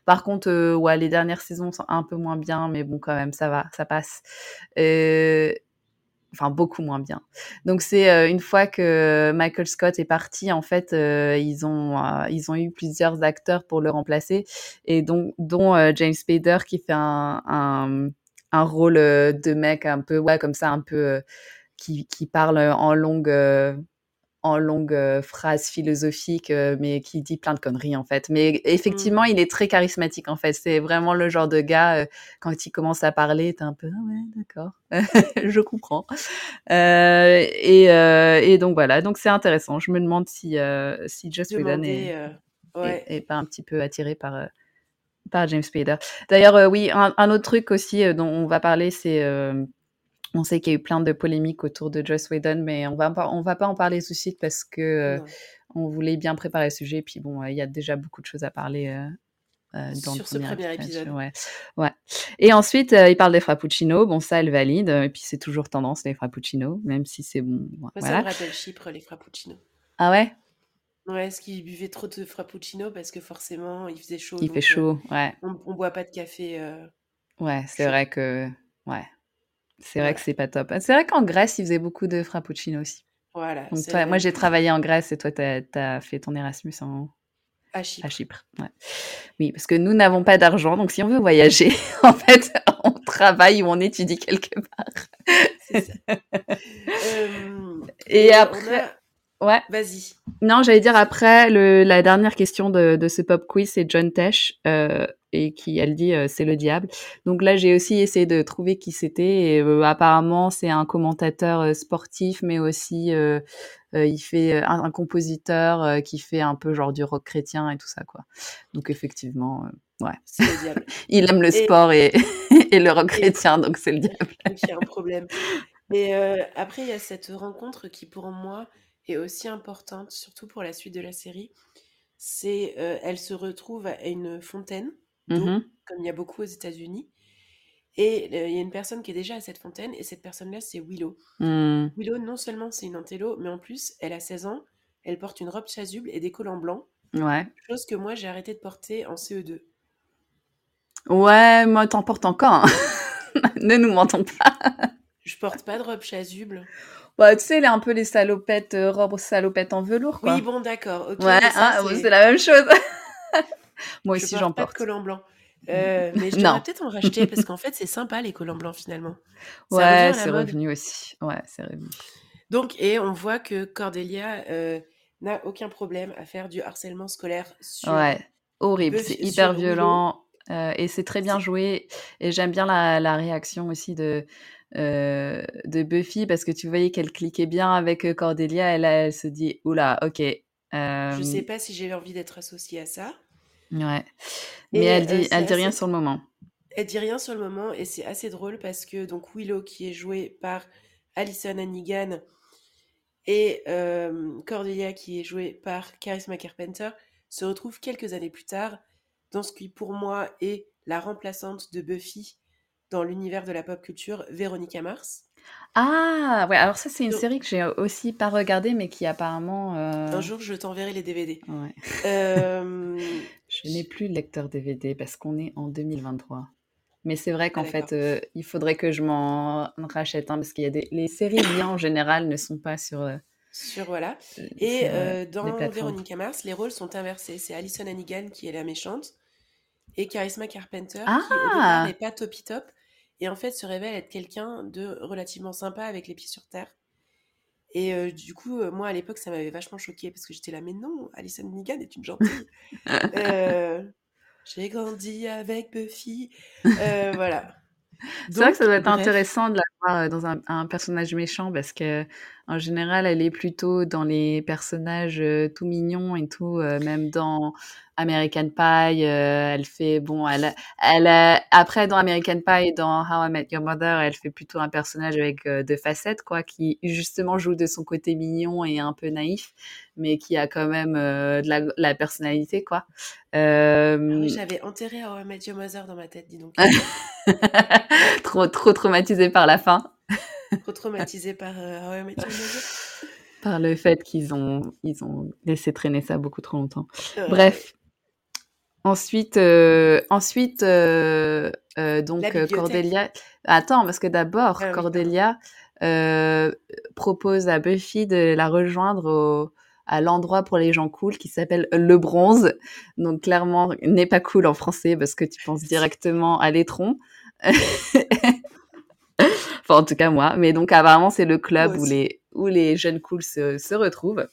Speaker 2: Par contre, euh, ouais, les dernières saisons sont un peu moins bien, mais bon, quand même, ça va, ça passe. Euh, enfin, beaucoup moins bien. Donc, c'est euh, une fois que Michael Scott est parti, en fait, ils, ont, ils ont eu plusieurs acteurs pour le remplacer, et donc, dont James Spader qui fait un, un, un rôle de mec un peu, ouais, comme ça, un peu, qui, qui parle en longue en longue euh, phrase philosophique, euh, mais qui dit plein de conneries en fait. Mais effectivement, mmh. il est très charismatique en fait. C'est vraiment le genre de gars, euh, quand il commence à parler, t'es un peu, ah ouais, d'accord, je comprends. Et, et, donc voilà, donc c'est intéressant. Je me demande si, si Joss Whedon est, est, pas un petit peu attiré par, par James Spader. D'ailleurs, oui, un, un, autre truc aussi dont on va parler, c'est on sait qu'il y a eu plein de polémiques autour de Joss Whedon, mais on va on va pas en parler tout de suite parce que euh, on voulait bien préparer le sujet. Puis bon, euh, il y a déjà beaucoup de choses à parler.
Speaker 1: Euh, dans Sur ce premier épisode.
Speaker 2: Ouais. ouais. Et ensuite, il parle des frappuccinos. Bon, ça, elle valide. Et puis, c'est toujours tendance, les frappuccinos, même si c'est bon.
Speaker 1: Moi, Ça me rappelle Chypre, les frappuccinos.
Speaker 2: Ah ouais?
Speaker 1: Ouais, est-ce qu'il buvait trop de frappuccino parce que forcément, il faisait chaud.
Speaker 2: Il fait chaud, ouais.
Speaker 1: On, on, boit pas de café.
Speaker 2: ouais, c'est vrai que. Ouais. C'est vrai que c'est pas top. C'est vrai qu'en Grèce, ils faisaient beaucoup de frappuccino aussi.
Speaker 1: Voilà.
Speaker 2: Donc toi, moi, j'ai travaillé en Grèce et toi, tu as, fait ton Erasmus en...
Speaker 1: à Chypre.
Speaker 2: À Chypre ouais. Oui, parce que nous n'avons pas d'argent, donc si on veut voyager, en fait, on travaille ou on étudie quelque part. C'est ça. euh, et, après. Ouais.
Speaker 1: Vas-y.
Speaker 2: Non, j'allais dire après, le, la dernière question de, de ce pop quiz, c'est John Tesh. Euh, et qui elle dit euh, c'est le diable. Donc là j'ai aussi essayé de trouver qui c'était et euh, apparemment c'est un commentateur sportif mais aussi il fait un, compositeur qui fait un peu genre du rock chrétien et tout ça quoi. Donc effectivement ouais.
Speaker 1: C'est le diable.
Speaker 2: il aime le sport et, et le rock chrétien donc c'est le diable.
Speaker 1: donc il y a un problème. Mais après il y a cette rencontre qui pour moi est aussi importante surtout pour la suite de la série. C'est elle se retrouve à une fontaine Mmh comme il y a beaucoup aux États-Unis. Et il y a une personne qui est déjà à cette fontaine, et cette personne-là, c'est Willow. Mmh. Willow, non seulement c'est une antello, mais en plus, elle a 16 ans, elle porte une robe chasuble et des collants blancs.
Speaker 2: Ouais.
Speaker 1: Chose que moi, j'ai arrêté de porter en CE2.
Speaker 2: Ouais, moi, t'en portes encore. Hein. ne nous mentons pas.
Speaker 1: Je porte pas de robe chasuble.
Speaker 2: Bah, tu sais, elle a un peu les salopettes, euh, robes salopettes en velours, quoi.
Speaker 1: Oui, bon, d'accord.
Speaker 2: ouais, hein, c'est la même chose. Moi aussi, j'en porte.
Speaker 1: Pas de collants blancs. Euh, mais je devrais peut-être en racheter parce qu'en fait, c'est sympa les collants blancs finalement.
Speaker 2: ouais, c'est revenu aussi. Ouais, c'est revenu.
Speaker 1: Donc, et on voit que Cordelia euh, n'a aucun problème à faire du harcèlement scolaire sur.
Speaker 2: Ouais, horrible, c'est hyper violent. Euh, et c'est très bien joué. Et j'aime bien la, la, réaction aussi de, euh, de Buffy parce que tu voyais qu'elle cliquait bien avec Cordelia. Et là, elle se dit Oula, ok.
Speaker 1: Je sais pas si j'ai envie d'être associée à ça.
Speaker 2: Ouais. Mais elle dit, elle dit rien sur le moment.
Speaker 1: Elle dit rien sur le moment et c'est assez drôle parce que donc Willow qui est jouée par Alison Hannigan et Cordelia qui est jouée par Charisma Carpenter se retrouvent quelques années plus tard dans ce qui pour moi est la remplaçante de Buffy dans l'univers de la pop culture, Véronica Mars.
Speaker 2: Ah, ouais, alors ça, c'est une série que j'ai aussi pas regardée, mais qui apparemment. Euh,
Speaker 1: Un jour, je t'enverrai les DVD.
Speaker 2: Ouais. Euh, je n'ai plus de lecteur DVD parce qu'on est en 2023. Mais c'est vrai qu'en ah, fait, euh, il faudrait que je m'en rachète, hein, parce qu'il y a des... les séries bien en général ne sont pas sur.
Speaker 1: Sur voilà. Et dans Véronica Mars, les rôles sont inversés. C'est Alison Hannigan qui est la méchante et Charisma Carpenter qui au ah! n'est pas topi top et en fait se révèle être quelqu'un de relativement sympa avec les pieds sur terre. Et euh, du coup, euh, moi à l'époque, ça m'avait vachement choqué parce que j'étais là, mais non, Alison Nigan est une gentille. Euh, j'ai grandi avec Buffy. voilà.
Speaker 2: C'est vrai que ça doit être intéressant de la voir dans un, un, personnage méchant parce que en général, elle est plutôt dans les personnages tout mignons et tout, même dans American Pie, euh, elle fait bon, elle, elle, après dans American Pie, dans How I Met Your Mother, elle fait plutôt un personnage avec euh, deux facettes, quoi, qui justement joue de son côté mignon et un peu naïf, mais qui a quand même euh, de la, la, personnalité, quoi.
Speaker 1: Ah j'avais enterré How I Met Your Mother dans ma tête, dis donc.
Speaker 2: trop, trop traumatisé par la fin.
Speaker 1: Trop traumatisé par Mother
Speaker 2: par le fait qu'ils ont, ils ont laissé traîner ça beaucoup trop longtemps. Bref, Ensuite, euh, ensuite euh, euh, donc euh. Cordelia. Attends, parce que d'abord,
Speaker 1: Ah.
Speaker 2: Cordelia euh, propose à Buffy de la rejoindre au- à l'endroit pour les gens cool qui s'appelle le Bronze. Donc clairement, n'est pas cool en français parce que tu penses directement à l'étron. Enfin, en tout cas, moi. Mais donc, apparemment, c'est le club où les, où les jeunes cools se, se retrouvent.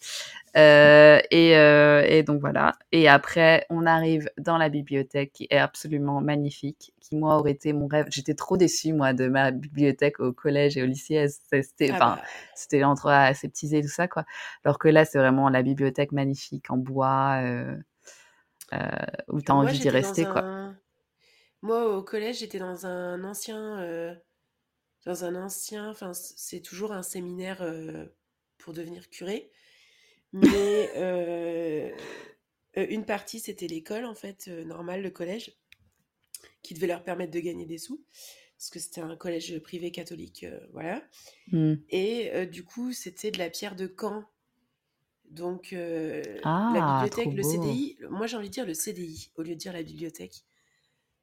Speaker 2: Euh, et, euh, et donc, voilà. Et après, on arrive dans la bibliothèque qui est absolument magnifique, qui, moi, aurait été mon rêve. J'étais trop déçue, moi, de ma bibliothèque au collège et au lycée. C'était,
Speaker 1: Ah
Speaker 2: enfin,
Speaker 1: bah,
Speaker 2: c'était l'endroit aseptisé et tout ça, quoi. Alors que là, c'est vraiment la bibliothèque magnifique en bois, euh, euh, où tu as
Speaker 1: moi
Speaker 2: envie d'y rester, quoi.
Speaker 1: Moi au collège j'étais dans un ancien... Dans un ancien... Enfin c'est toujours un séminaire euh, pour devenir curé. Mais euh, euh, une partie c'était l'école en fait, normale, le collège, qui devait leur permettre de gagner des sous. Parce que c'était un collège privé catholique, voilà.
Speaker 2: Hmm.
Speaker 1: Et du coup, c'était de la pierre de Caen. Donc, la
Speaker 2: Ah,
Speaker 1: bibliothèque, le. CDI, moi j'ai envie de dire le CDI au lieu de dire la bibliothèque.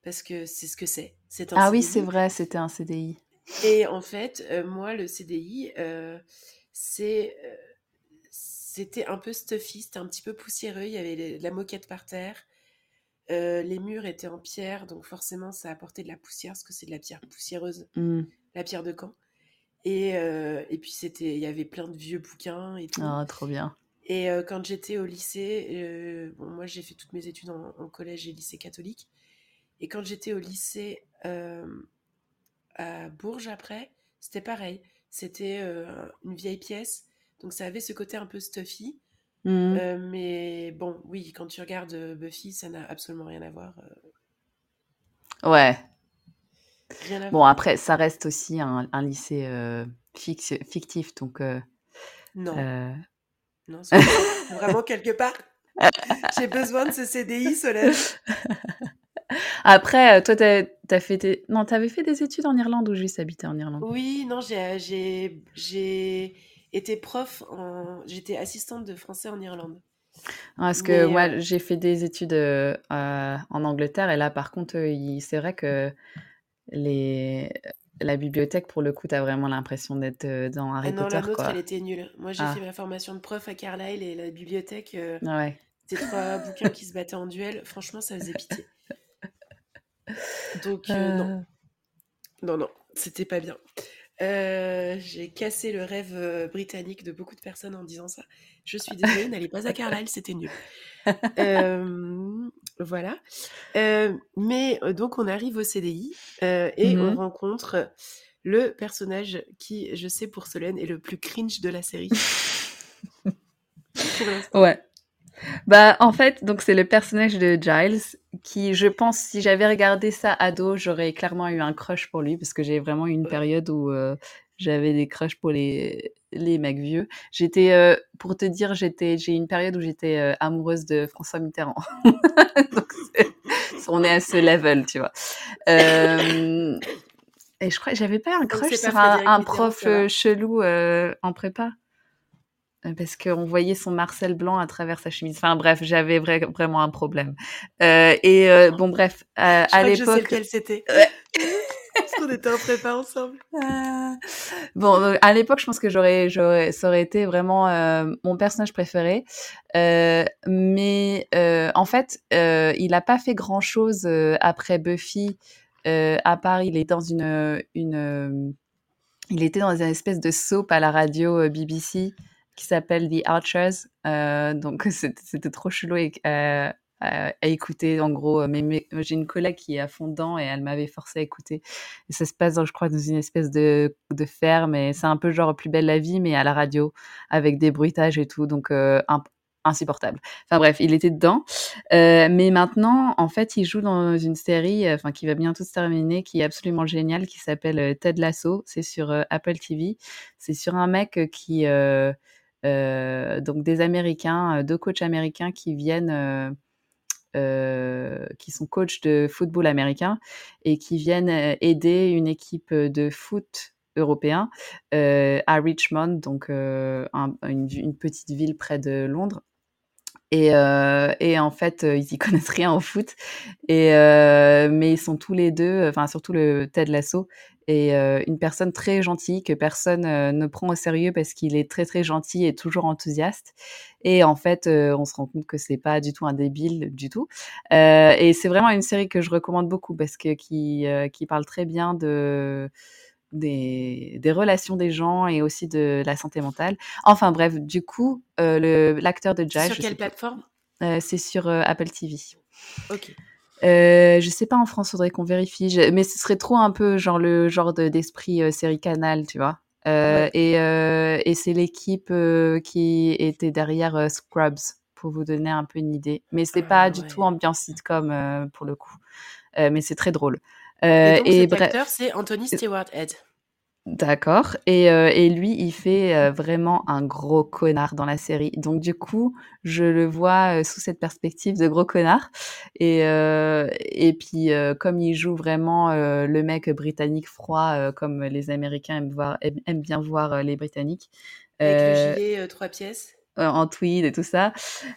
Speaker 1: Parce que c'est ce que c'est.
Speaker 2: Ah oui, c'est vrai, c'était un CDI.
Speaker 1: Et en fait, euh, moi, le CDI, euh, c'est, euh, c'était un peu stuffy, c'était un petit peu poussiéreux. Il y avait les- de la moquette par terre. Les murs étaient en pierre, donc forcément, ça apportait de la poussière, parce que c'est de la pierre poussiéreuse,
Speaker 2: Hmm.
Speaker 1: la pierre de Caen. Et, et puis, c'était, il y avait plein de vieux bouquins et tout.
Speaker 2: Ah, trop bien.
Speaker 1: Et quand j'étais au lycée, bon, moi j'ai fait toutes mes études en, en collège et lycée catholique. Et quand j'étais au lycée à Bourges après, c'était pareil. C'était euh, une vieille pièce, donc ça avait ce côté un peu stuffy.
Speaker 2: Hmm.
Speaker 1: Euh, mais bon, oui, quand tu regardes euh, Buffy, ça n'a absolument rien à voir.
Speaker 2: Ouais.
Speaker 1: rien à
Speaker 2: Bon,
Speaker 1: voir.
Speaker 2: après, ça reste aussi un, un lycée fic- fictif, donc...
Speaker 1: Non, non, vraiment quelque part. J'ai besoin de ce CDI, Solène.
Speaker 2: Après, euh, toi, t'as as fait tes... Non, t'avais fait des études en Irlande ou juste habité en Irlande?
Speaker 1: Oui, non, j'ai j'ai- j'ai été prof, en... j'étais assistante de français en Irlande.
Speaker 2: Parce que moi,
Speaker 1: euh,
Speaker 2: j'ai fait des études euh, euh, en Angleterre et là, par contre, euh, il- c'est vrai que les... la bibliothèque, pour le coup, t'as vraiment l'impression d'être euh, dans Harry
Speaker 1: ah non,
Speaker 2: Potter,
Speaker 1: la nôtre, elle était nulle. Moi, j'ai
Speaker 2: Ah,
Speaker 1: fait ma formation de prof à Carlisle et la bibliothèque, euh,
Speaker 2: ouais.
Speaker 1: c'était trois bouquins qui se battaient en duel. Franchement, ça faisait pitié. Donc, euh, non,
Speaker 2: Euh,
Speaker 1: non, non, c'était pas bien. Euh, j'ai cassé le rêve britannique de beaucoup de personnes en disant ça. Je suis désolée, n'allez pas à Carlisle, c'était nul. Euh, voilà. Euh, mais donc on arrive au CDI et on
Speaker 2: mhm.
Speaker 1: rencontre le personnage qui, je sais pour Solène, est le plus cringe de la série.
Speaker 2: Ouais. Bah, en fait, donc c'est le personnage de Giles qui, je pense, si j'avais regardé ça ado, j'aurais clairement eu un crush pour lui parce que j'ai vraiment eu une période où euh, j'avais des crushs pour les les mecs vieux. J'étais, euh, pour te dire, j'étais, j'ai eu une période où j'étais euh, amoureuse de François Mitterrand. donc on est à ce level, tu vois. Et je crois, j'avais pas un crush sur un, prof chelou en prépa. Euh, Parce qu'on voyait son Marcel blanc à travers sa chemise. Enfin bref, j'avais vra- vraiment un problème. Euh, et euh, bon bref, euh,
Speaker 1: Je
Speaker 2: à
Speaker 1: crois que je sais
Speaker 2: l'époque,
Speaker 1: lequel c'était. Parce qu'on était en prépa ensemble.
Speaker 2: Bon, à l'époque, je pense que j'aurais, j'aurais, ça aurait été vraiment mon personnage préféré. Mais en fait, il n'a pas fait grand-chose euh, après Buffy. À part, il est dans une, une, il était dans une espèce de soap à la radio BBC qui s'appelle The Archers. Euh, donc c'était trop chelou et, euh, à, écouter en gros. Mais, j'ai une collègue qui est à fond dedans et elle m'avait forcé à écouter. Ça se passe, je crois, dans une espèce de, ferme et c'est un peu genre plus belle la vie, mais à la radio avec des bruitages et tout. Donc euh, insupportable. Enfin bref, il était dedans. Euh, mais maintenant, en fait, il joue dans une série, euh, enfin qui va bientôt se terminer, qui est absolument géniale, qui s'appelle euh, Ted Lasso. C'est sur euh, Apple TV. C'est sur un mec euh, qui, euh, euh, donc des Américains, euh, deux coachs américains qui viennent, euh, euh, qui sont coachs de football américain et qui viennent euh, aider une équipe de foot européen euh, à Richmond, donc euh, un- une, une petite ville près de Londres. Et, euh, et en fait, euh, ils y connaissent rien au foot. Et, euh, mais ils sont tous les deux, enfin surtout le Ted Lasso, et une personne très gentille que personne ne prend au sérieux parce qu'il est très très gentil et toujours enthousiaste. Et en fait, on se rend compte que c'est pas du tout un débile du tout. et c'est vraiment une série que je recommande beaucoup parce que qui, qui parle très bien de des, des, relations des gens et aussi de la santé mentale. Enfin bref, du coup, euh, l'acteur de Giles.
Speaker 1: Sur quelle plateforme?
Speaker 2: Euh, C'est sur euh, Apple TV.
Speaker 1: Ok.
Speaker 2: Euh, je sais pas en France, faudrait qu'on vérifie. Je, mais ce serait trop un peu genre le genre d'esprit série canal, tu vois. Ouais. Et, et c'est l'équipe qui était derrière Scrubs pour vous donner un peu une idée. Mais c'est pas
Speaker 1: Ah,
Speaker 2: du
Speaker 1: ouais.
Speaker 2: tout ambiance sitcom pour le coup. mais c'est très drôle.
Speaker 1: Et
Speaker 2: Euh,
Speaker 1: donc,
Speaker 2: et
Speaker 1: cet
Speaker 2: bref.
Speaker 1: acteur, c'est Anthony Stewart Head.
Speaker 2: D'accord. Et, euh, et lui, il fait euh, vraiment un gros connard dans la série. Donc du coup, je le vois euh, sous cette perspective de gros connard. Et, et puis, comme il joue vraiment le mec britannique froid, comme les Américains aiment, voir, aiment, aiment bien voir les Britanniques.
Speaker 1: Avec le gilet trois pièces.
Speaker 2: Euh, en tweed et tout ça.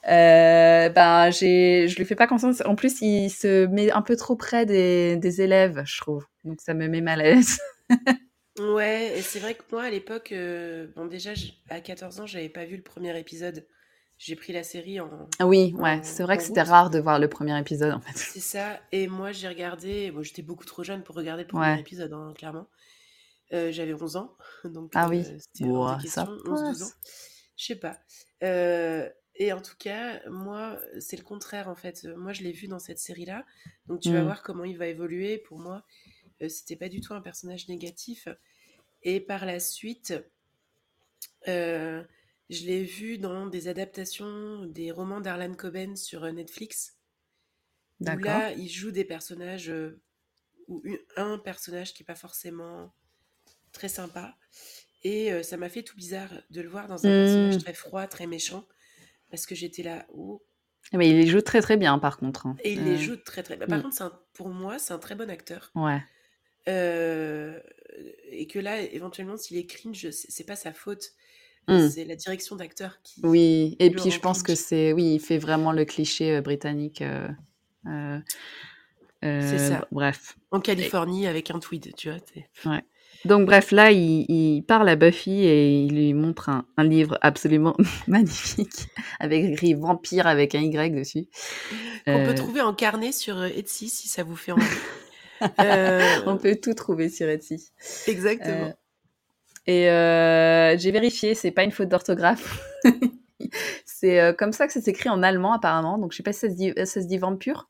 Speaker 2: Euh, ben, j'ai, je lui fais pas confiance. En plus, il se met un peu trop près des, des élèves, je trouve. Donc ça me met mal à l'aise.
Speaker 1: Ouais, et c'est vrai que moi, à l'époque, euh, bon, déjà, à 14 ans, j'avais pas vu le premier épisode. J'ai pris la série en...
Speaker 2: Ah Oui, ouais, c'est vrai que c'était rare de voir le premier épisode en fait.
Speaker 1: C'est ça. Et moi, j'ai regardé... Bon, j'étais beaucoup trop jeune pour regarder le premier
Speaker 2: Ouais.
Speaker 1: épisode, hein, clairement. Euh, j'avais 11 ans, donc
Speaker 2: Ah oui.
Speaker 1: c'était question. 11-12 ans. Je sais pas. Euh, et en tout cas, moi, c'est le contraire, en fait. Moi, je l'ai vu dans cette série-là. Donc, tu vas
Speaker 2: Mm.
Speaker 1: voir comment il va évoluer. Pour moi, euh, c'était pas du tout un personnage négatif. Et par la suite, euh, je l'ai vu dans des adaptations des romans d'Arlan Coben sur euh, Netflix. Où là, il joue des personnages, euh, ou un personnage qui est pas forcément très sympa. Et euh, ça m'a fait tout bizarre de le voir dans un personnage
Speaker 2: Mm.
Speaker 1: très froid, très méchant. Parce que j'étais là, oh.
Speaker 2: Mais il les joue très très bien par contre. hein.
Speaker 1: Et il les joue très très bien. Par
Speaker 2: Mm.
Speaker 1: contre, un- pour moi, c'est un très bon acteur.
Speaker 2: Ouais.
Speaker 1: Euh, et que là, éventuellement, s'il est cringe, c'est pas sa faute.
Speaker 2: Mm.
Speaker 1: C'est la direction d'acteur qui,
Speaker 2: Oui, et puis je pense que c'est, oui, il fait vraiment le cliché britannique.
Speaker 1: C'est ça.
Speaker 2: bref.
Speaker 1: En
Speaker 2: Et-
Speaker 1: Californie avec un tweed, tu vois.
Speaker 2: ouais. Donc bref, là, il, il parle à Buffy et il lui montre un, un livre absolument magnifique avec écrit vampire avec un Y dessus.
Speaker 1: Qu'on peut
Speaker 2: Euh,
Speaker 1: trouver en carnet sur euh, Etsy si ça vous fait envie. Euh,
Speaker 2: on peut tout trouver sur Etsy.
Speaker 1: Exactement.
Speaker 2: Euh, et euh, j'ai vérifié, c'est pas une faute d'orthographe. c'est euh, comme ça que ça s'écrit en allemand apparemment. Donc je sais pas si ça se dit, ça se dit vampire.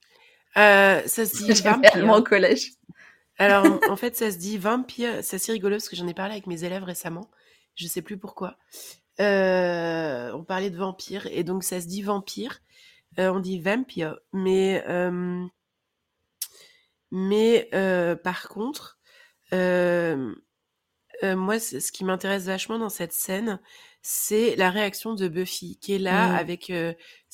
Speaker 1: Euh, ça se dit
Speaker 2: allemand au
Speaker 1: vampire.
Speaker 2: collège.
Speaker 1: Alors, en- fait, ça se dit vampire. C'est assez rigolo parce que j'en ai parlé avec mes élèves récemment. Je sais plus pourquoi. Euh, on parlait de vampire et donc ça se dit vampire. Euh, on dit vampire, mais euh, mais par contre, moi, ce qui m'intéresse vachement dans cette scène, c'est la réaction de Buffy, qui est là
Speaker 2: Mm.
Speaker 1: avec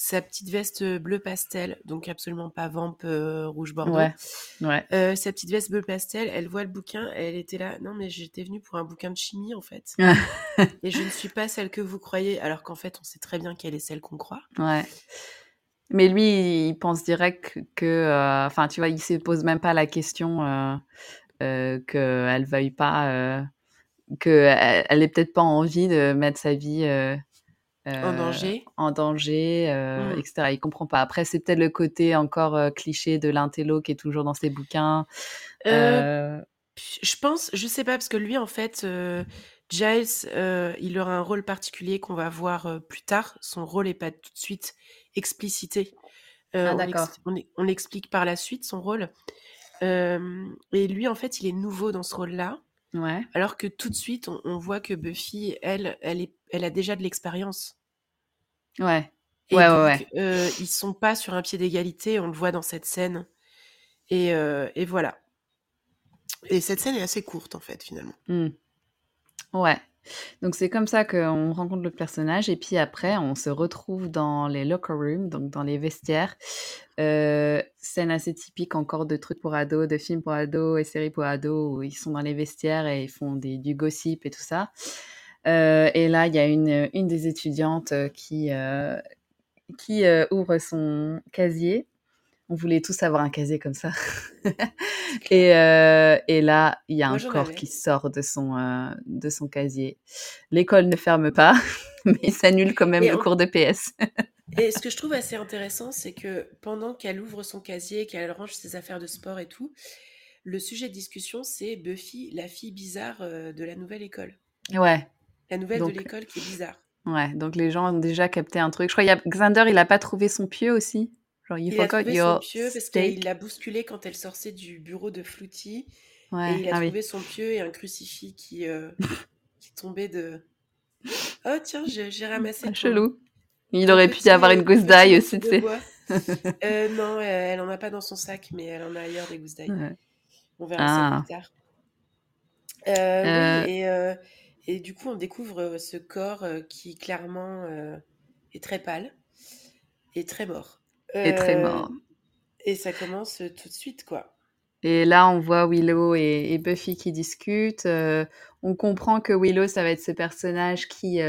Speaker 1: sa petite veste bleu pastel, donc absolument pas vamp euh, rouge bordeaux.
Speaker 2: Ouais, ouais.
Speaker 1: Euh, sa petite veste bleu pastel, elle voit le bouquin, elle était là. Non, mais j'étais venue pour un bouquin de chimie en fait. Et je ne suis pas celle que vous croyez, alors qu'en fait, on sait très bien qu'elle est celle qu'on croit.
Speaker 2: Ouais. Mais lui, il pense direct que, euh, enfin, tu vois, il se pose même pas la question euh, euh, qu'elle veuille pas, euh, qu'elle elle ait peut-être pas envie de mettre sa vie euh,
Speaker 1: En
Speaker 2: euh,
Speaker 1: danger.
Speaker 2: en danger, euh,
Speaker 1: Mm.
Speaker 2: etc. Il comprend pas. Après, c'est peut-être le côté encore euh, cliché de l'intello qui est toujours dans ses bouquins.
Speaker 1: Je pense, je sais pas, parce que lui, en fait, euh, Giles, euh, il aura un rôle particulier qu'on va voir euh, plus tard. Son rôle est pas tout de suite explicité.
Speaker 2: Ah,
Speaker 1: on, on, on l'explique par la suite, son rôle. Et lui, en fait, il est nouveau dans ce rôle-là.
Speaker 2: Ouais.
Speaker 1: Alors que tout de suite, on, on voit que Buffy, elle, elle, est, elle a déjà de l'expérience.
Speaker 2: Ouais.
Speaker 1: Et
Speaker 2: Ouais, ouais,
Speaker 1: donc,
Speaker 2: ouais.
Speaker 1: euh, ils sont pas sur un pied d'égalité, on le voit dans cette scène. Et, euh, et voilà. Et cette scène est assez courte, en fait, finalement.
Speaker 2: Hmm. Ouais. Donc c'est comme ça qu'on rencontre le personnage et puis après on se retrouve dans les locker rooms, donc dans les vestiaires. Euh, scène assez typique encore de trucs pour ados, de films pour ados et séries pour ados où ils sont dans les vestiaires et ils font des, du gossip et tout ça. Euh, et là il y a une, une des étudiantes qui, euh, qui euh, ouvre son casier. On voulait tous avoir un casier comme ça. et, et, là, il y a un corps qui sort de son, de son casier. L'école ne ferme pas, mais il s'annule quand même le cours de PS.
Speaker 1: et ce que je trouve assez intéressant, c'est que pendant qu'elle ouvre son casier, qu'elle range ses affaires de sport et tout, le sujet de discussion, c'est Buffy, la fille bizarre de la nouvelle école.
Speaker 2: Ouais.
Speaker 1: La nouvelle de l'école qui est bizarre.
Speaker 2: Ouais, donc les gens ont déjà capté un truc. Je crois que Xander, il a pas trouvé son pieu aussi?
Speaker 1: Genre, il, il a trouvé son pieu parce qu'il l'a bousculé quand elle sortait du bureau de Fluty. Ouais. Et il a ah trouvé son pieu et un crucifix qui, euh, qui tombait de. Oh tiens, j'ai ramassé.
Speaker 2: Ah, chelou. Il aurait pu y avoir une gousse d'ail aussi, tu sais.
Speaker 1: euh, non, elle, en a pas dans son sac, mais elle en a ailleurs des gousses d'ail. On verra ça ah. plus tard. Euh, oui, euh. et et du coup, on découvre euh, ce corps euh, qui clairement euh, est très pâle et très mort.
Speaker 2: Et très mort.
Speaker 1: Et ça commence tout de suite, quoi.
Speaker 2: Et là, on voit Willow et, Buffy qui discutent. on comprend que Willow, ça va être ce personnage qui,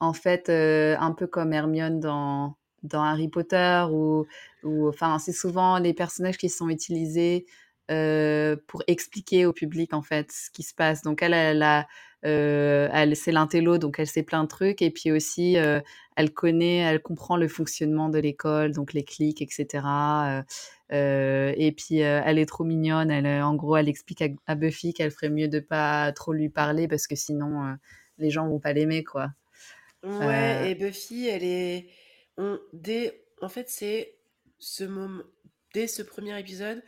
Speaker 2: en fait, un peu comme Hermione dans, dans Harry Potter, ou, ou enfin, c'est souvent les personnages qui sont utilisés pour expliquer au public, en fait, ce qui se passe. Donc, elle, elle a euh, elle, c'est l'intello, donc elle sait plein de trucs. Et puis aussi, euh, elle connaît, elle comprend le fonctionnement de l'école, donc les clics, etc. Euh, et puis, elle est trop mignonne. Elle, en gros, elle explique à, Buffy qu'elle ferait mieux de pas trop lui parler parce que sinon, les gens vont pas l'aimer, quoi.
Speaker 1: Ouais, et Buffy, elle est. On, dès... En fait, c'est ce moment. Dès ce premier épisode,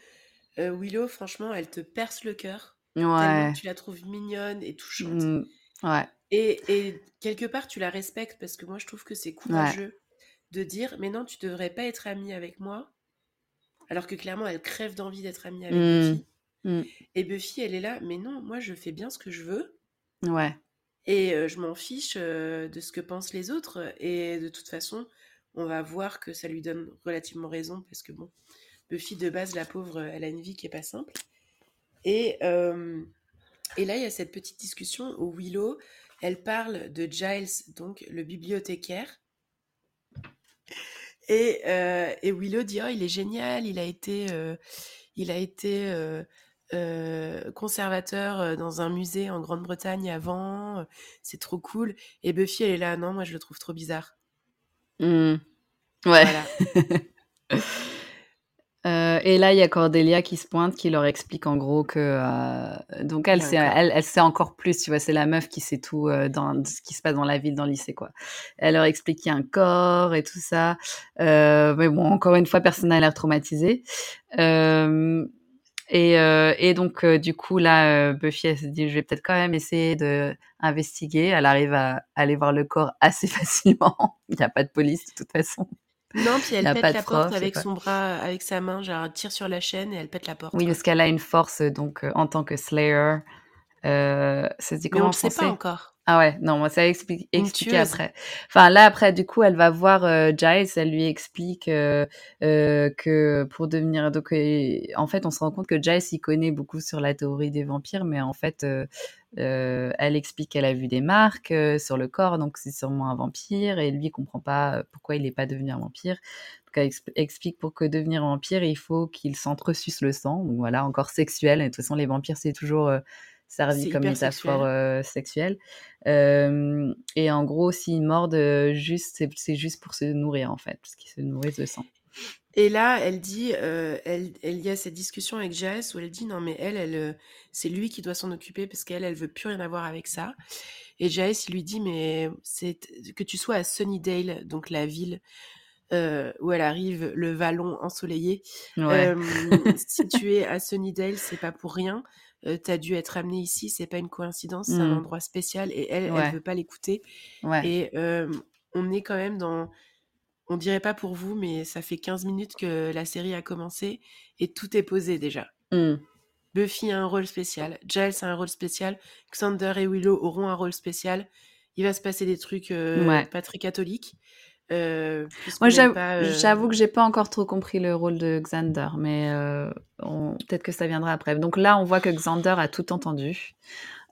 Speaker 1: Willow, franchement, elle te perce le cœur. Ouais. tu la trouves mignonne et touchante. Mmh,
Speaker 2: ouais.
Speaker 1: Et, et, quelque part, tu la respectes parce que moi, je trouve que c'est courageux de dire Mais non, tu devrais pas être amie avec moi. Alors que clairement, elle crève d'envie d'être amie avec mmh. Buffy. Mmh. Et Buffy, elle est là Mais non, moi, je fais bien ce que je veux.
Speaker 2: Ouais.
Speaker 1: Et euh, je m'en fiche euh, de ce que pensent les autres. Et de toute façon, on va voir que ça lui donne relativement raison parce que bon, Buffy, de base, la pauvre, elle a une vie qui est pas simple. Et, euh, et là, il y a cette petite discussion où Willow, elle parle de Giles, donc le bibliothécaire. Et, euh, et Willow dit, oh, il est génial, il a été, euh, il a été conservateur dans un musée en Grande-Bretagne avant, c'est trop cool. Et Buffy, elle est là, non, moi je le trouve trop bizarre.
Speaker 2: Mmh. Ouais. Voilà. Euh, et là, il y a Cordelia qui se pointe, qui leur explique en gros que euh, donc elle, sait, elle, elle, sait encore plus, tu vois, c'est la meuf qui sait tout euh, dans ce qui se passe dans la ville, dans le lycée, quoi. Elle leur explique qu'il y a un corps et tout ça, mais bon, encore une fois, personne n'a l'air traumatisé. Et, et, donc, du coup, là, Buffy, elle se dit, je vais peut-être quand même essayer de investiguer. Elle arrive à aller voir le corps assez facilement. il n'y a pas de police de toute façon.
Speaker 1: Non, puis elle pète la porte avec son bras, avec sa main, genre elle tire sur la chaîne et elle pète la porte.
Speaker 2: Oui, parce qu'elle a une force, donc euh, en tant que Slayer. Euh, ça se dit comment
Speaker 1: on ne sait pas encore.
Speaker 2: Ah ouais, non, moi ça explique expliqué après. Enfin là après, du coup, elle va voir euh, Giles, elle lui explique euh, euh, que pour devenir donc en fait, on se rend compte que Giles il connaît beaucoup sur la théorie des vampires, mais en fait, elle explique qu'elle a vu des marques sur le corps, donc c'est sûrement un vampire, et lui il comprend pas pourquoi il n'est pas devenu un vampire. Donc elle explique pour que devenir un vampire, il faut qu'il s'entresuce le sang. Donc voilà, encore sexuel. Et de toute façon, les vampires c'est toujours servi comme métaphore euh, sexuelle. Euh, et en gros, s'ils mordent, juste, c'est juste pour se nourrir, en fait, parce qu'ils se nourrissent de sang.
Speaker 1: Et là, elle dit, elle, elle, y a cette discussion avec Jess où elle dit non mais elle, elle, c'est lui qui doit s'en occuper parce qu'elle, elle veut plus rien avoir avec ça. Et Jess, il lui dit mais c'est que tu sois à Sunnydale, donc la ville où elle arrive, le vallon ensoleillé. si tu es à Sunnydale, c'est pas pour rien tu t'as dû être amené ici, c'est pas une coïncidence, c'est un mmh. endroit spécial et elle, elle veut pas l'écouter. Et on est quand même dans, on dirait pas pour vous, mais ça fait 15 minutes que la série a commencé et tout est posé déjà. Mmh. Buffy a un rôle spécial, Giles a un rôle spécial, Xander et Willow auront un rôle spécial. Il va se passer des trucs pas très catholiques.
Speaker 2: Euh, Moi, euh, j'avoue que j'ai pas encore trop compris le rôle de Xander, mais euh, peut-être que ça viendra après. Donc là, on voit que Xander a tout entendu.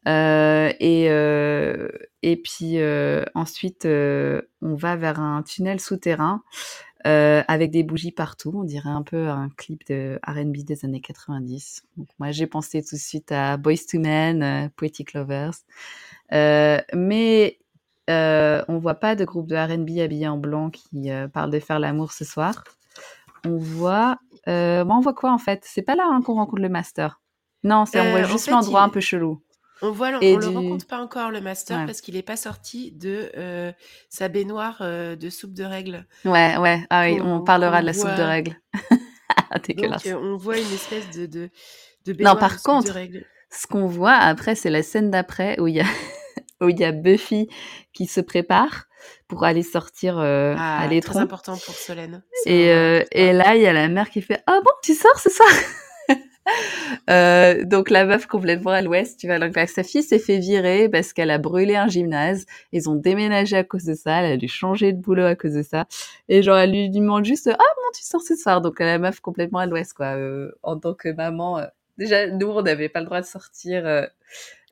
Speaker 2: Euh, et, euh, et puis euh, ensuite, euh, on va vers un tunnel souterrain euh, avec des bougies partout. On dirait un peu un clip de R&B des années 90. Donc moi, j'ai pensé tout de suite à Boys to Men, euh, Poetic Lovers. Euh, mais euh, on voit pas de groupe de R&B habillé en blanc qui euh, parle de faire l'amour ce soir. On voit, euh, bon, on voit quoi en fait? C'est pas là hein, qu'on rencontre le master? Non, c'est on voit
Speaker 1: Euh, en
Speaker 2: juste l'endroit
Speaker 1: il-
Speaker 2: un peu chelou.
Speaker 1: On voit, on le rencontre pas encore le master
Speaker 2: Ouais.
Speaker 1: parce qu'il est pas sorti de sa baignoire de soupe de règles.
Speaker 2: Ouais, ouais. Ah oui, on parlera de la soupe de
Speaker 1: voit-
Speaker 2: règles.
Speaker 1: Donc on voit une espèce de de, de baignoire
Speaker 2: par
Speaker 1: de soupe
Speaker 2: contre,
Speaker 1: de règles.
Speaker 2: Ce qu'on voit après, c'est la scène d'après où il y a où il y a Buffy qui se prépare pour aller sortir euh,
Speaker 1: Ah,
Speaker 2: à
Speaker 1: très important pour Solène.
Speaker 2: Et, euh, et là, il y a la mère qui fait Ah bon, tu sors ce soir? Euh, Donc la meuf complètement à l'ouest, tu vois, donc sa fille s'est fait virer parce qu'elle a brûlé un gymnase. Ils ont déménagé à cause de ça, elle a dû changer de boulot à cause de ça. Et genre, elle lui demande juste Ah bon, tu sors ce soir? Donc la meuf complètement à l'ouest, quoi. euh, en tant que maman, déjà, nous, on n'avait pas le droit de sortir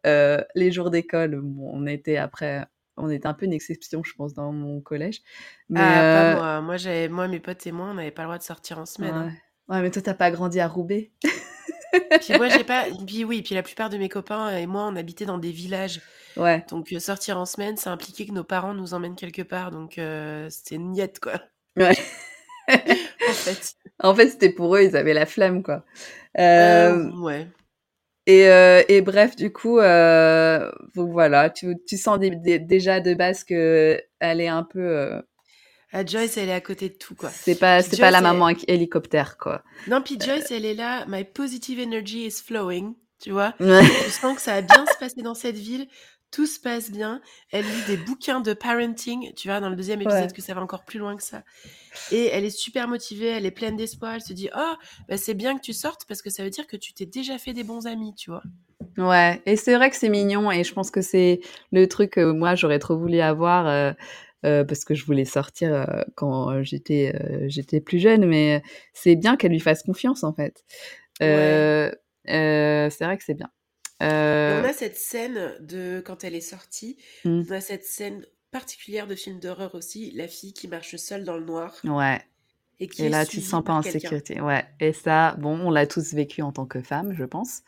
Speaker 2: les jours d'école. Bon, on était après... On était un peu une exception, je pense, dans mon collège. Mais,
Speaker 1: Ah,
Speaker 2: euh,
Speaker 1: pas moi. Moi, j'avais, moi, mes potes et moi, on n'avait pas le droit de sortir en semaine. hein.
Speaker 2: Ouais. Mais toi, t'as pas grandi à Roubaix?
Speaker 1: Puis moi, j'ai pas. Puis oui, puis la plupart de mes copains et moi, on habitait dans des villages.
Speaker 2: Ouais.
Speaker 1: Donc euh, sortir en semaine, ça impliquait que nos parents nous emmènent quelque part. Donc euh, c'était niette, quoi.
Speaker 2: Ouais.
Speaker 1: En fait.
Speaker 2: En fait, c'était pour eux, ils avaient la flemme, quoi.
Speaker 1: Euh,
Speaker 2: Euh,
Speaker 1: ouais.
Speaker 2: Et, euh, et bref, du coup, euh, voilà, tu, tu sens dé- dé- déjà de base que elle est un peu. euh,
Speaker 1: Ah, Joyce, elle est à côté de tout, quoi.
Speaker 2: c'est pas, c'est pas la maman avec hélicoptère, quoi.
Speaker 1: Non, puis Joyce, elle est là. My positive energy is flowing. Tu vois. Tu sens que ça a bien se passer dans cette ville. Tout se passe bien. Elle lit des bouquins de parenting. Tu vois, dans le deuxième épisode,
Speaker 2: Ouais.
Speaker 1: que ça va encore plus loin que ça. Et elle est super motivée. Elle est pleine d'espoir. Elle se dit Oh, bah, c'est bien que tu sortes parce que ça veut dire que tu t'es déjà fait des bons amis, tu vois.
Speaker 2: Ouais, et c'est vrai que c'est mignon, et je pense que c'est le truc que moi j'aurais trop voulu avoir, euh, euh, parce que je voulais sortir euh, quand j'étais j'étais plus jeune, mais c'est bien qu'elle lui fasse confiance en fait. Euh, c'est vrai que c'est bien. Euh,
Speaker 1: on a cette scène de quand elle est sortie.
Speaker 2: Mm.
Speaker 1: On a cette scène particulière de film d'horreur aussi. La fille qui marche seule dans le noir.
Speaker 2: ouais,
Speaker 1: Et qui
Speaker 2: et
Speaker 1: est
Speaker 2: là tu te sens pas en sécurité. Ouais, et ça, bon, on l'a tous vécu en tant que femme, je pense.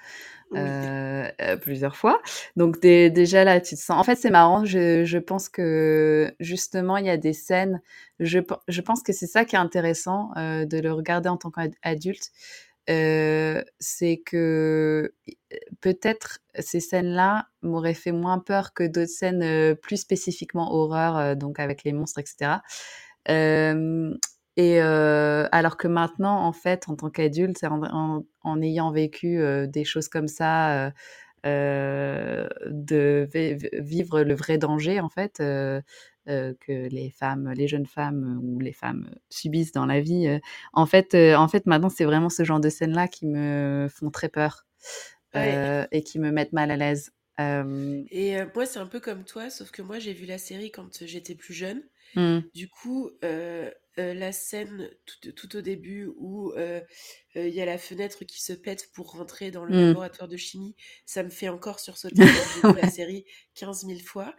Speaker 1: Oui.
Speaker 2: euh, euh, plusieurs fois. Donc dé- déjà là, tu te sens. En fait, c'est marrant. Je, je pense que justement, il y a des scènes. Je, pe- je pense que c'est ça qui est intéressant euh, de le regarder en tant qu'adulte. C'est que peut-être ces scènes-là m'auraient fait moins peur que d'autres scènes plus spécifiquement horreur, donc avec les monstres, etc. Et alors que maintenant, en fait, en tant qu'adulte, en, ayant vécu des choses comme ça, de vi- vivre le vrai danger, en fait, que les femmes, les jeunes femmes ou les femmes subissent dans la vie, euh, en fait, euh, en fait, maintenant, c'est vraiment ce genre de scènes-là qui me font très peur
Speaker 1: Ouais.
Speaker 2: euh, et qui me mettent mal à l'aise. Euh,
Speaker 1: Et euh, moi, c'est un peu comme toi, sauf que moi, j'ai vu la série quand euh, j'étais plus jeune.
Speaker 2: hmm,
Speaker 1: Du coup, euh, euh, la scène tout, tout au début où euh, euh, il y a la fenêtre qui se pète pour rentrer dans le
Speaker 2: hmm,
Speaker 1: laboratoire de chimie, ça me fait encore sursauter quand j'ai vu la série 15 000 fois.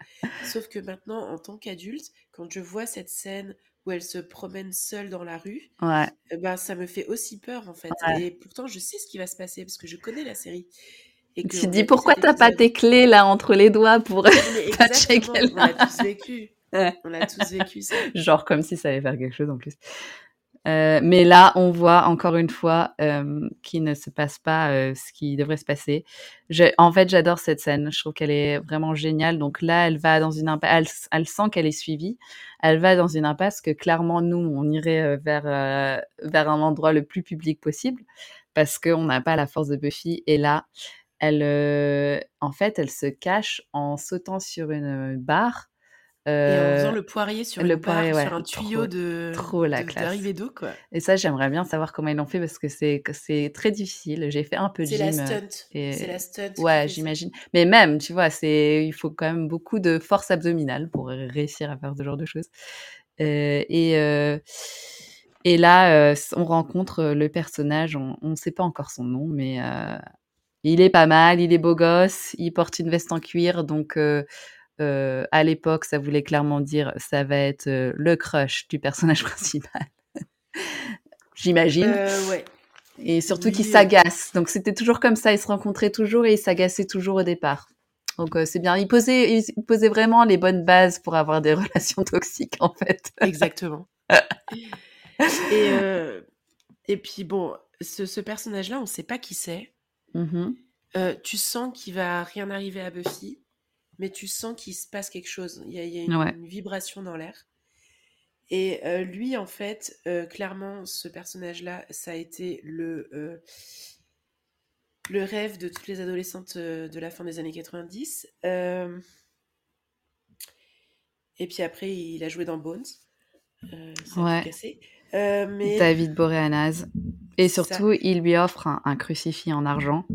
Speaker 1: Sauf que maintenant, en tant qu'adulte, quand je vois cette scène où elle se promène seule dans la rue,
Speaker 2: ouais,
Speaker 1: eh ben, ça me fait aussi peur en fait.
Speaker 2: ouais.
Speaker 1: Et pourtant, je sais ce qui va se passer parce que je connais la série. Et
Speaker 2: Tu te dis pourquoi t'as pas tes clés là entre les doigts pour
Speaker 1: on
Speaker 2: a.
Speaker 1: tous vécu. On a tous vécu ça.
Speaker 2: Genre comme si ça allait faire quelque chose en plus. Euh, mais là, on voit encore une fois euh, qu'il ne se passe pas euh, ce qui devrait se passer. Je, en fait, j'adore cette scène. Je trouve qu'elle est vraiment géniale. Donc là, elle va dans une impasse. Elle, elle sent qu'elle est suivie. Elle va dans une impasse que clairement, nous, on irait vers, vers un endroit le plus public possible parce qu'on n'a pas la force de Buffy. Et là, elle, en fait, elle se cache en sautant sur une barre.
Speaker 1: Et en faisant
Speaker 2: Euh,
Speaker 1: le poirier sur
Speaker 2: le
Speaker 1: une barre,
Speaker 2: poirier, ouais,
Speaker 1: sur un tuyau
Speaker 2: trop,
Speaker 1: de
Speaker 2: trop la
Speaker 1: de-
Speaker 2: classe.
Speaker 1: d'arrivée d'eau, quoi.
Speaker 2: Et ça, j'aimerais bien savoir comment ils l'ont fait parce que c'est c'est très difficile. J'ai fait un peu de
Speaker 1: C'est la
Speaker 2: euh,
Speaker 1: stunt. C'est la stunt
Speaker 2: ouais,
Speaker 1: ça.
Speaker 2: j'imagine. Mais même, tu vois, c'est il faut quand même beaucoup de force abdominale pour réussir à faire ce genre de choses. Euh, et euh, et là, euh, on rencontre le personnage. On ne sait pas encore son nom, mais euh, Il est pas mal, il est beau gosse, il porte une veste en cuir, donc euh, à l'époque, ça voulait clairement dire ça va être euh, le crush du personnage principal. J'imagine.
Speaker 1: ouais.
Speaker 2: Et surtout
Speaker 1: Oui,
Speaker 2: qu'il s'agace. Donc c'était toujours comme ça, ils se rencontraient toujours et ils s'agaçaient toujours au départ. Donc c'est bien. Il posait, il posait vraiment les bonnes bases pour avoir des relations toxiques en fait.
Speaker 1: Exactement. et, et puis bon, ce, ce personnage-là, on ne sait pas qui c'est. Euh, tu sens qu'il va rien arriver à Buffy, mais tu sens qu'il se passe quelque chose. Il y a, il y a une,
Speaker 2: Ouais.
Speaker 1: une vibration dans l'air. Et euh, lui, en fait, euh, clairement, ce personnage-là, ça a été le, euh, le rêve de toutes les adolescentes de la fin des années 90. Euh, Et puis après, il a joué dans Bones.
Speaker 2: Ouais.
Speaker 1: cassé. Mais
Speaker 2: David Boreanaz. Et
Speaker 1: ça.
Speaker 2: surtout, il lui offre un, un crucifix en argent.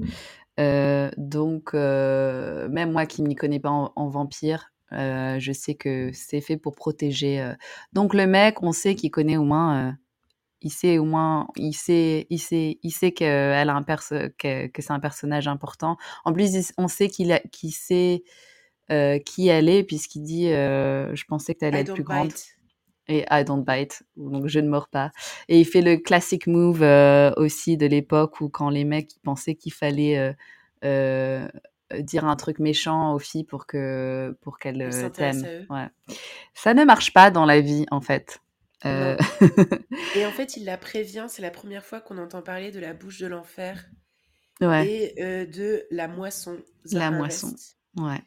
Speaker 2: Euh, donc, euh, même moi qui ne m'y connais pas en, en vampire, euh, je sais que c'est fait pour protéger. Donc, le mec, on sait qu'il connaît au moins. il sait au moins, il sait, il sait, il sait qu'elle a un perso- que, que c'est un personnage important. En plus, on sait qu'il sait qui elle est, puisqu'il dit, je pensais que tu allais
Speaker 1: I
Speaker 2: être plus grande. Et I don't bite, donc je ne mords pas. Et il fait le classic move euh, aussi de l'époque où quand les mecs pensaient qu'il fallait euh, euh, dire un truc méchant aux filles pour que pour qu'elles t'aiment. Ouais. Ça ne marche pas dans la vie en fait.
Speaker 1: Et en fait, il la prévient, c'est la première fois qu'on entend parler de la bouche de l'enfer
Speaker 2: ouais,
Speaker 1: et de la moisson. The
Speaker 2: La moisson. Ouais.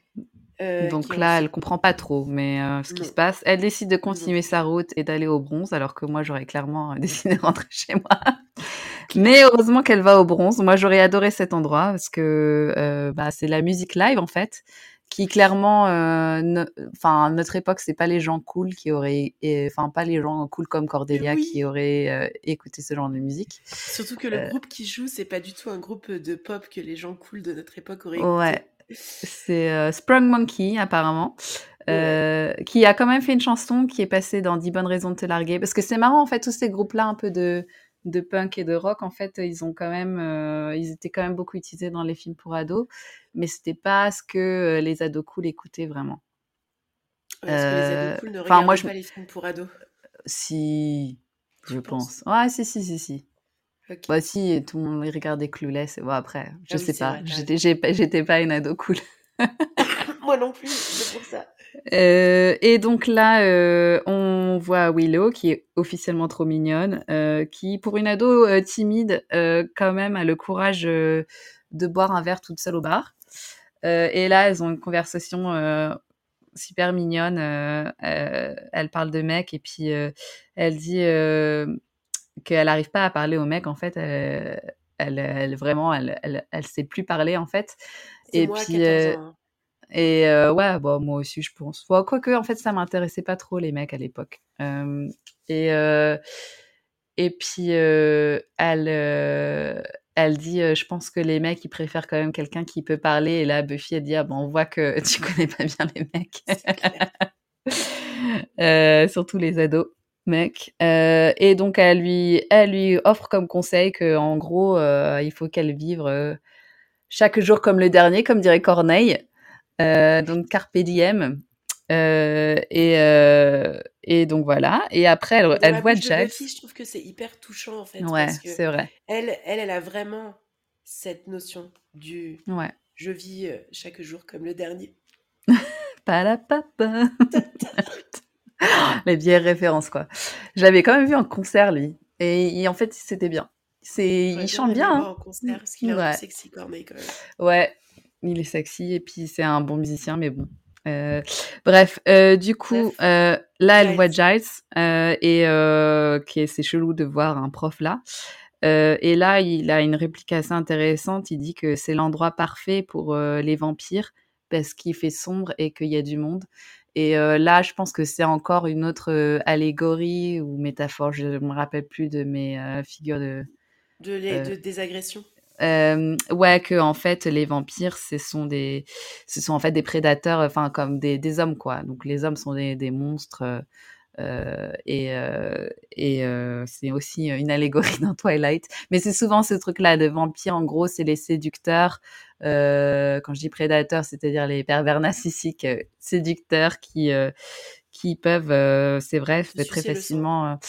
Speaker 1: euh,
Speaker 2: Donc là, elle comprend pas trop, mais euh, ce qui
Speaker 1: Non.
Speaker 2: se passe, elle décide de continuer sa route et d'aller au bronze, alors que moi, j'aurais clairement euh, décidé de rentrer chez moi. Mais heureusement qu'elle va au bronze. Moi, j'aurais adoré cet endroit parce que euh, bah, c'est la musique live en fait, qui clairement, enfin, notre époque, c'est pas les gens cool qui auraient, enfin, pas les gens cool comme Cordelia
Speaker 1: oui.
Speaker 2: qui auraient écouté ce genre de musique.
Speaker 1: Surtout que le groupe qui joue, c'est pas du tout un groupe de pop que les gens cool de notre époque auraient écouté.
Speaker 2: Ouais. C'est euh, Sprung Monkey, apparemment, euh, qui a quand même fait une chanson qui est passée dans 10 bonnes raisons de te larguer. Parce que c'est marrant, en fait, tous ces groupes-là, un peu de, de punk et de rock, en fait, ils ont quand même, euh, ils étaient quand même beaucoup utilisés dans les films pour ados, mais c'était pas ce que euh, les ados cool écoutaient vraiment.
Speaker 1: Parce que les ados cool ne
Speaker 2: moi, je-
Speaker 1: pas les films pour ados.
Speaker 2: Si,
Speaker 1: Je
Speaker 2: je
Speaker 1: pense.
Speaker 2: pense. Ouais, si, si, si, si.
Speaker 1: Ok.
Speaker 2: Bah si, tout le monde regardait Clueless. Bon, après, je
Speaker 1: Ah
Speaker 2: sais pas. J'étais pas- j'étais pas une ado cool.
Speaker 1: Moi non plus, c'est pour ça.
Speaker 2: Euh, et donc là, euh, on voit Willow qui est officiellement trop mignonne, euh, qui pour une ado timide, quand même a le courage de boire un verre toute seule au bar. Et là, elles ont une conversation super mignonne. elle parle de mec et puis elle dit qu'elle n'arrive pas à parler au mec. En fait, elle, elle, elle- vraiment, elle, elle, elle sait plus parler en fait. Et
Speaker 1: moi
Speaker 2: puis,
Speaker 1: 14
Speaker 2: euh,
Speaker 1: hein.
Speaker 2: et euh, ouais, bon, moi aussi, je pense. Bon, quoique, en fait, ça m'intéressait pas trop, les mecs, à l'époque. Euh, et, euh, et puis, euh, elle, euh, elle dit, euh, je pense que les mecs, ils préfèrent quand même quelqu'un qui peut parler. Et là, Buffy, elle dit, ah bon, on voit que tu connais pas bien les mecs. Euh, surtout les ados, mec. Euh, et donc, elle lui, elle lui offre comme conseil que, en gros, euh, il faut qu'elle vive euh, chaque jour comme le dernier, comme dirait Corneille. Donc Carpe Diem. Et, et donc voilà. Et après, elle,
Speaker 1: la
Speaker 2: voit Jax.
Speaker 1: Buffy, je trouve que c'est hyper touchant en fait.
Speaker 2: Ouais, c'est vrai.
Speaker 1: elle, elle, elle a vraiment cette notion du
Speaker 2: Ouais.
Speaker 1: je vis chaque jour comme le dernier.
Speaker 2: Palapapa. Les vieilles références, quoi. Je l'avais quand même vu en concert, lui. Et, et en fait, c'était bien. C'est, il chante bien. hein.
Speaker 1: en concert parce qu'il est
Speaker 2: Ouais.
Speaker 1: sexy Corneille quand même.
Speaker 2: Ouais, il est sexy et puis c'est un bon musicien, mais bon. Euh, bref, euh, du coup, euh, là, elle
Speaker 1: Giles.
Speaker 2: voit Giles et qui c'est chelou de voir un prof là. Et là, il a une réplique assez intéressante. Il dit que c'est l'endroit parfait pour les vampires parce qu'il fait sombre et qu'il y a du monde. Et euh, là, je pense que c'est encore une autre euh, allégorie ou métaphore. Je me rappelle plus de mes euh, figures de,
Speaker 1: De, les, de, des agressions.
Speaker 2: ouais, que en fait les vampires, ce sont des, ce sont en fait des prédateurs, enfin comme des, des hommes quoi. Donc les hommes sont des, des monstres, et et c'est aussi une allégorie dans Twilight. Mais c'est souvent ce truc-là de vampire. En gros, c'est les séducteurs. Quand je dis prédateurs, c'est-à-dire les pervers narcissiques séducteurs qui qui peuvent, c'est vrai, très facilement.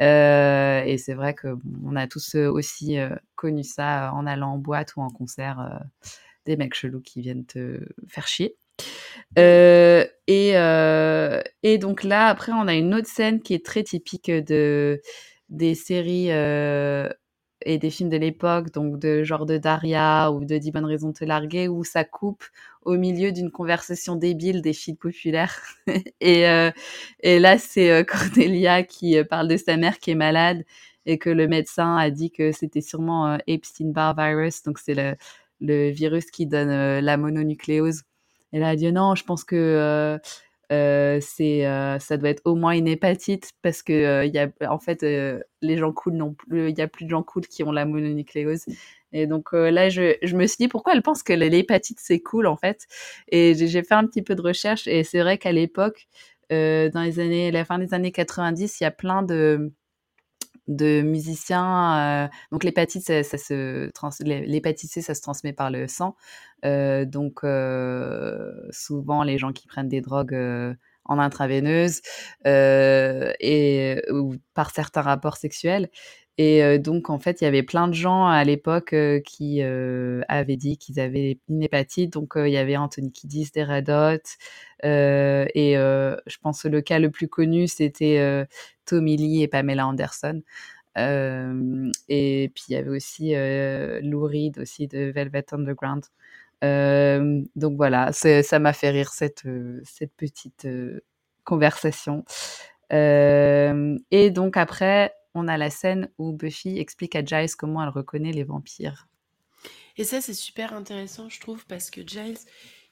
Speaker 2: et c'est vrai que on a tous aussi connu ça en allant en boîte ou en concert, des mecs chelous qui viennent te faire chier. et, et donc là, après, on a une autre scène qui est très typique de des séries et des films de l'époque, donc de genre de Daria ou de 10 bonnes raisons de te larguer, où ça coupe au milieu d'une conversation débile des filles populaires. et, euh, et là, c'est euh, Cordelia qui euh, parle de sa mère qui est malade et que le médecin a dit que c'était sûrement Epstein-Barr virus, donc c'est le, le virus qui donne la mononucléose. Et là, elle a dit non, je pense que c'est ça doit être au moins une hépatite parce que y a en fait les gens cool non plus il y a plus de gens cool qui ont la mononucléose et donc là je, je me suis dit pourquoi elle pense que l'hépatite c'est cool en fait et j'ai fait un petit peu de recherche et c'est vrai qu'à l'époque dans les années la fin des années 90 il y a plein de de musiciens. Euh, donc l'hépatite, ça, se trans l'hépatite C, ça se transmet par le sang. Euh, donc euh, souvent les gens qui prennent des drogues en intraveineuse et ou par certains rapports sexuels. Et donc, en fait, il y avait plein de gens à l'époque qui avaient dit qu'ils avaient une hépatite. Donc, il y avait Anthony Kiddis des Red et je pense que le cas le plus connu, c'était Tommy Lee et Pamela Anderson. et puis, il y avait aussi Lou Reed aussi de Velvet Underground. donc voilà, ça m'a fait rire cette petite conversation. et donc après, on a la scène où Buffy explique à Giles comment elle reconnaît les vampires.
Speaker 1: Et ça, c'est super intéressant, je trouve, parce que Giles,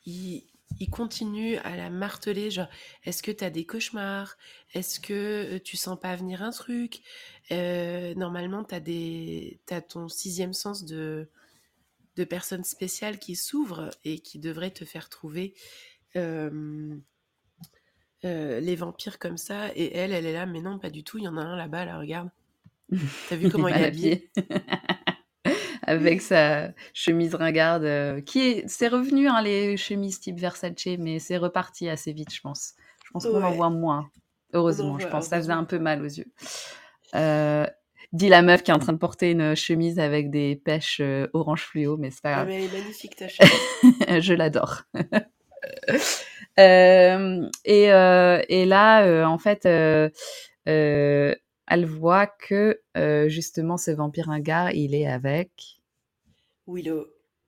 Speaker 1: il, continue à la marteler, genre, est-ce que tu as des cauchemars? Est-ce que euh, tu sens pas venir un truc? Euh, Normalement, tu as, des... as ton sixième sens de, de personne spéciale qui s'ouvre et qui devrait te faire trouver euh, euh, les vampires comme ça. Et elle, elle est là, mais non, pas du tout. Il y en a un là-bas, là, regarde. T'as vu comment il est habillé
Speaker 2: Avec sa chemise ringarde, euh, qui est, c'est revenu hein, les chemises type Versace, mais c'est reparti assez vite, je pense. Je pense qu'on en voit moins. Heureusement, je pense. Ça faisait un peu mal aux yeux. Euh, dit la meuf qui est en train de porter une chemise avec des pêches orange fluo, mais c'est pas grave.
Speaker 1: mais elle est magnifique ta chemise.
Speaker 2: je l'adore. Euh, et, euh, et, là, euh, en fait, elle voit que justement ce vampire ringard, il est avec
Speaker 1: Willow.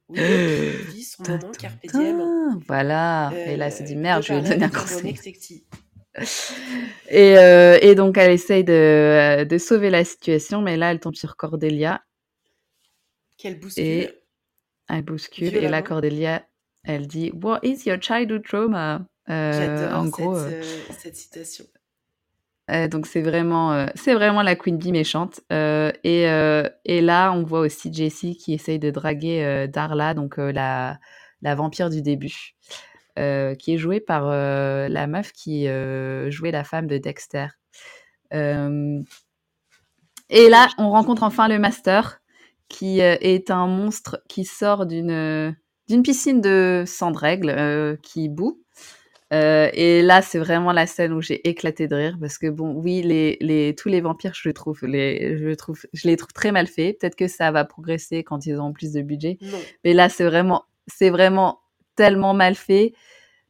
Speaker 1: Willow vit son moment carpe diem.
Speaker 2: Voilà. et là, elle se dit merde, je vais lui donner un conseil. Et, euh, et, donc, elle essaye de, de, sauver la situation, mais là, elle tombe sur Cordelia.
Speaker 1: Qu'elle bouscule.
Speaker 2: Et elle bouscule. Et là, Cordelia, elle dit What is your childhood trauma?
Speaker 1: Euh, en gros, cette, euh, cette citation.
Speaker 2: Euh, donc c'est vraiment, euh, c'est vraiment la Queen Bee méchante. Euh, et, et, là, on voit aussi Jessie qui essaye de draguer Darla, donc la, la vampire du début, qui est jouée par la meuf qui jouait la femme de Dexter. et là, on rencontre enfin le Master, qui est un monstre qui sort d'une d'une piscine de sang de règles euh, qui boue. Euh, et là, c'est vraiment la scène où j'ai éclaté de rire parce que bon, oui, les, les tous les vampires, je trouve, les, je trouve, je les trouve très mal faits. Peut-être que ça va progresser quand ils auront plus de budget. Mais là, c'est vraiment, c'est vraiment tellement mal fait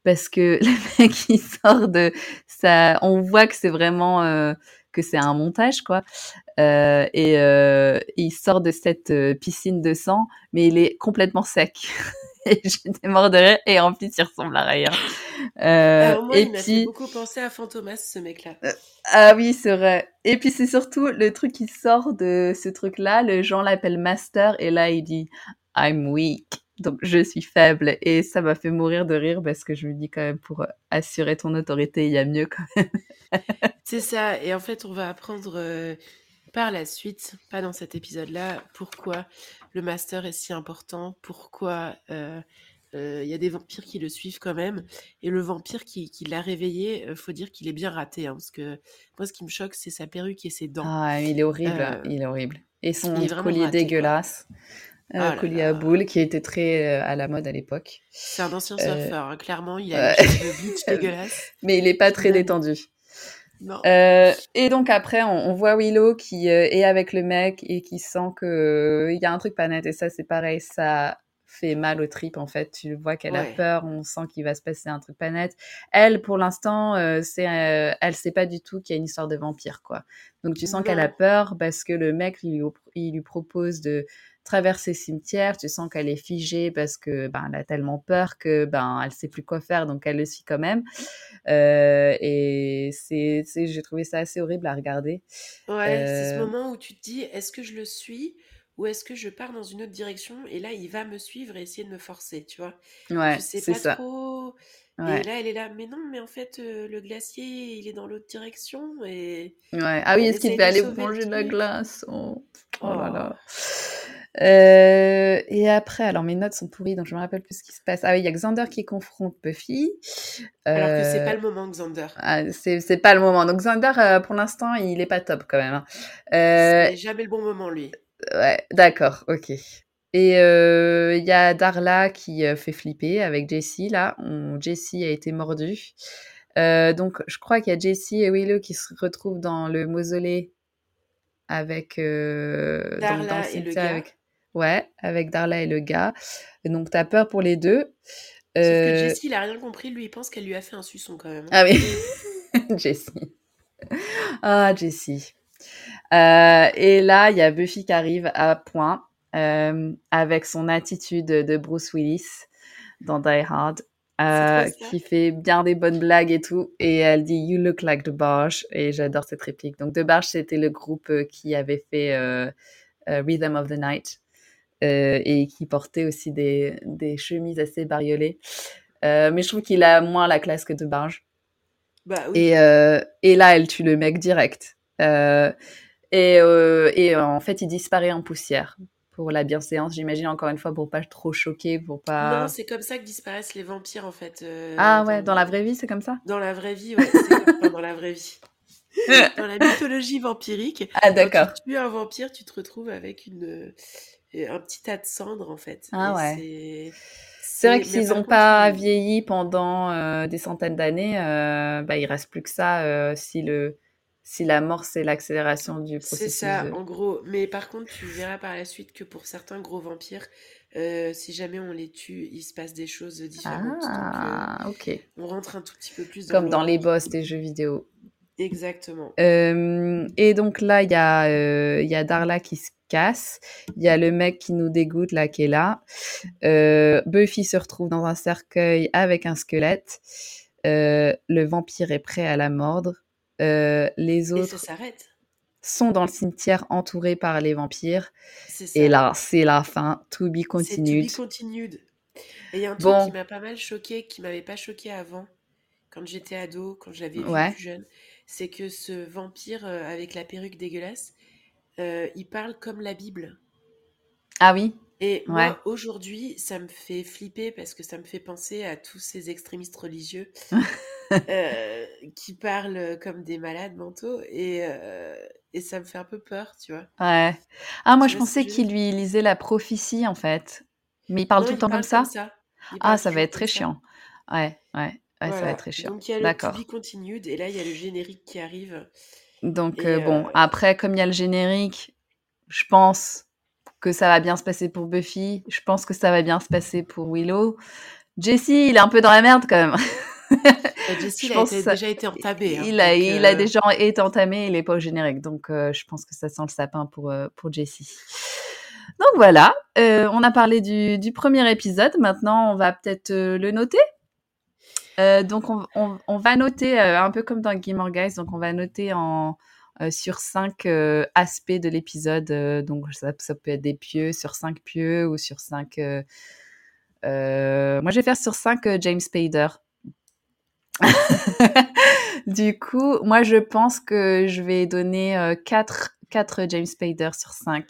Speaker 2: parce que le mec il sort de ça, on voit que c'est vraiment euh, que c'est un montage quoi. Euh, et euh, il sort de cette euh, piscine de sang, mais il est complètement sec. et j'étais mort de rire. Et en plus, il ressemble à rien.
Speaker 1: Euh, moi, et il puis... m'a fait beaucoup penser à Fantomas, ce mec-là.
Speaker 2: Ah oui, c'est vrai. Et puis, c'est surtout le truc qui sort de ce truc-là. Le gens l'appelle Master. Et là, il dit I'm weak. Donc, je suis faible. Et ça m'a fait mourir de rire parce que je me dis quand même, pour assurer ton autorité, il y a mieux quand même.
Speaker 1: c'est ça. Et en fait, on va apprendre par la suite, pas dans cet épisode-là, pourquoi le master est si important, pourquoi euh, il y a des vampires qui le suivent quand même. Et le vampire qui, qui l'a réveillé, faut dire qu'il est bien raté. Hein, parce que moi, ce qui me choque, c'est sa perruque et ses dents.
Speaker 2: Ah, il est horrible. il est horrible. Et son collier dégueulasse. Un oh collier à boules qui était très à la mode à l'époque.
Speaker 1: C'est un ancien surfeur, hein, clairement, il a une bleach dégueulasse.
Speaker 2: Mais il n'est pas très détendu. Euh, et donc après, on, voit Willow qui euh, est avec le mec et qui sent que euh, y a un truc pas net. Et ça, c'est pareil, ça fait mal au trip en fait. Tu vois qu'elle a peur, on sent qu'il va se passer un truc pas net. Elle, pour l'instant, c'est, elle sait pas du tout qu'il y a une histoire de vampire quoi. Donc tu sens qu'elle a peur parce que le mec il lui propose de traverser cimetière, tu sens qu'elle est figée parce que ben elle a tellement peur que ben elle sait plus quoi faire donc elle le suit quand même. Euh, et c'est j'ai trouvé ça assez horrible à regarder.
Speaker 1: Ouais, c'est ce euh moment où tu te dis est-ce que je le suis ou est-ce que je pars dans une autre direction et là il va me suivre et essayer de me forcer, tu vois?
Speaker 2: Ouais, c'est ça.
Speaker 1: trop. Et là, elle est là, mais non, mais en fait, euh, le glacier, il est dans l'autre direction. Et...
Speaker 2: Ouais. Ah oui, est-ce qu'il va aller manger de la glace? Oh. oh. là là. Euh, et après, alors mes notes sont pourries, donc je me rappelle plus ce qui se passe. Ah oui, il y a Xander qui confronte Buffy.
Speaker 1: Alors que c'est pas le moment, Xander.
Speaker 2: Ah, c'est pas le moment. Donc Xander, euh, pour l'instant, il est pas top quand même. Hein.
Speaker 1: Euh, c'est jamais le bon moment, lui.
Speaker 2: Ouais, d'accord, ok. Et il y a Darla qui fait flipper avec Jessie, là. Jessie a été mordue. donc je crois qu'il y a Jessie et Willow qui se retrouvent dans le mausolée avec
Speaker 1: Darla et le gars. Avec...
Speaker 2: Ouais, avec Darla et le gars. donc, t'as peur pour les deux.
Speaker 1: Sauf que euh Jessie, il a rien compris. Lui, il pense qu'elle lui a fait un suçon quand même.
Speaker 2: Ah oui, Jessie. Ah, Jessie. Euh, et là, il y a Buffy qui arrive à point euh, avec son attitude de Bruce Willis dans Die Hard. qui fait bien des bonnes blagues et tout. Et elle dit You look like the Barge. Et j'adore cette réplique. Donc, The Barge, c'était le groupe qui avait fait Rhythm of the Night. Euh, et qui portait aussi des, des chemises assez bariolées. Euh, mais je trouve qu'il a moins la classe que de Barge.
Speaker 1: Bah, oui.
Speaker 2: et, euh, et, là, elle tue le mec direct. et, et en fait, il disparaît en poussière pour la bienséance, j'imagine encore une fois pour pas trop choquer, pour pas.
Speaker 1: Non, c'est comme ça que disparaissent les vampires en fait.
Speaker 2: ah ouais, dans, la vraie vie, c'est comme ça?
Speaker 1: Dans la vraie vie, ouais, dans la vraie vie. dans la mythologie vampirique.
Speaker 2: Ah d'accord.
Speaker 1: Quand tu tues un vampire, tu te retrouves avec une un petit tas de cendres en fait.
Speaker 2: Ah ouais. C'est vrai que s'ils n'ont pas vieilli pendant euh, des centaines d'années, euh, bah, il reste plus que ça euh, si, le, si la mort c'est l'accélération du processus.
Speaker 1: C'est ça, en gros. Mais par contre, tu verras par la suite que pour certains gros vampires, si jamais on les tue, il se passe des choses différentes.
Speaker 2: Ah, ok.
Speaker 1: On rentre un tout petit peu plus
Speaker 2: dans Comme dans les boss des jeux vidéo.
Speaker 1: Exactement.
Speaker 2: et donc là, il y, y a Darla qui se casse. Il y a le mec qui nous dégoûte là, qui est là. Euh, Buffy se retrouve dans un cercueil avec un squelette. Euh, le vampire est prêt à la mordre. Euh, les autres sont dans le cimetière entourés par les vampires. Et là, c'est la fin. To be continued.
Speaker 1: To be continued. Et il y a un truc qui m'a pas mal choqué, qui m'avait pas choqué avant, quand j'étais ado, quand j'avais vu plus jeune, c'est que ce vampire avec la perruque dégueulasse, euh, il parle comme la Bible.
Speaker 2: Ah oui
Speaker 1: Et moi, aujourd'hui, ça me fait flipper parce que ça me fait penser à tous ces extrémistes religieux euh, qui parlent comme des malades mentaux et, euh, et, ça me fait un peu peur, tu vois.
Speaker 2: Ouais. Ah, moi, je pensais qu'il lui lisait la prophétie, en fait. Mais il parle tout le temps comme ça, Ah, ça va être très chiant. Ouais, ouais. Ouais, ça va être très chiant.
Speaker 1: Donc il y a le To Continued et là il y a le générique qui arrive.
Speaker 2: Donc euh, bon, après, comme il y a le générique, je pense que ça va bien se passer pour Buffy. Je pense que ça va bien se passer pour Willow. Jesse, il est un peu dans la merde quand même.
Speaker 1: Jesse, il a déjà été entamé. Hein,
Speaker 2: il, a, il a euh, déjà été entamé, il n'est pas au générique. Donc euh, je pense que ça sent le sapin pour, pour Jesse. Donc voilà, on a parlé du, du, premier épisode. Maintenant, on va peut-être le noter. Euh, donc, on, va noter, euh, un peu comme dans Game Guys, donc on va noter en, euh, sur cinq aspects de l'épisode. donc, ça, ça, peut être des pieux, sur cinq pieux ou sur cinq. moi, je vais faire sur cinq James Spader. du coup, moi, je pense que je vais donner quatre, quatre James Spader sur cinq.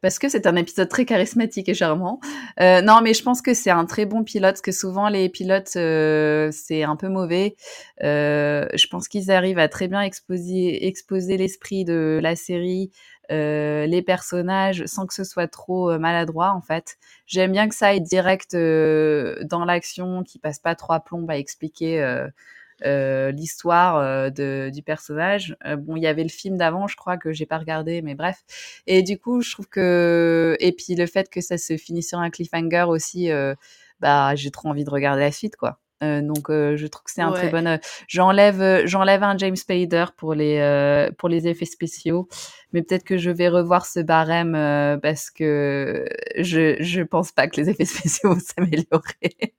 Speaker 2: Parce que c'est un épisode très charismatique et charmant. Euh, non, mais je pense que c'est un très bon pilote, parce que souvent les pilotes, euh, c'est un peu mauvais. Euh, je pense qu'ils arrivent à très bien exposer, exposer l'esprit de la série, euh, les personnages, sans que ce soit trop euh, maladroit, en fait. J'aime bien que ça aille direct euh, dans l'action, qui passe pas trois plombes à expliquer l'histoire euh, de, du personnage. Euh, bon, il y avait le film d'avant, je crois que j'ai pas regardé, mais bref. Et du coup, je trouve que et puis le fait que ça se finisse sur un cliffhanger aussi, bah j'ai trop envie de regarder la suite, quoi. Euh, donc je trouve que c'est un ouais. très bon. j'enlève j'enlève un James Spader pour les pour les effets spéciaux, mais peut-être que je vais revoir ce barème parce que je je pense pas que les effets spéciaux vont s'améliorer.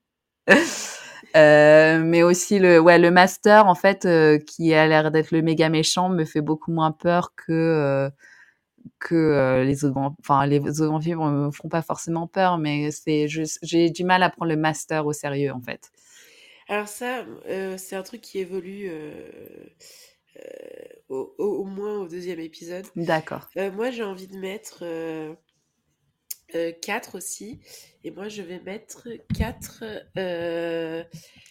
Speaker 2: Euh, mais aussi le ouais le master en fait euh, qui a l'air d'être le méga méchant me fait beaucoup moins peur que euh, que les autres enfin les autres vampires me font pas forcément peur mais c'est j'ai du mal à prendre le master au sérieux en fait.
Speaker 1: Alors ça c'est un truc qui évolue au, moins au deuxième épisode.
Speaker 2: D'accord.
Speaker 1: Moi j'ai envie de mettre 4 aussi. Et moi, je vais mettre 4. Euh,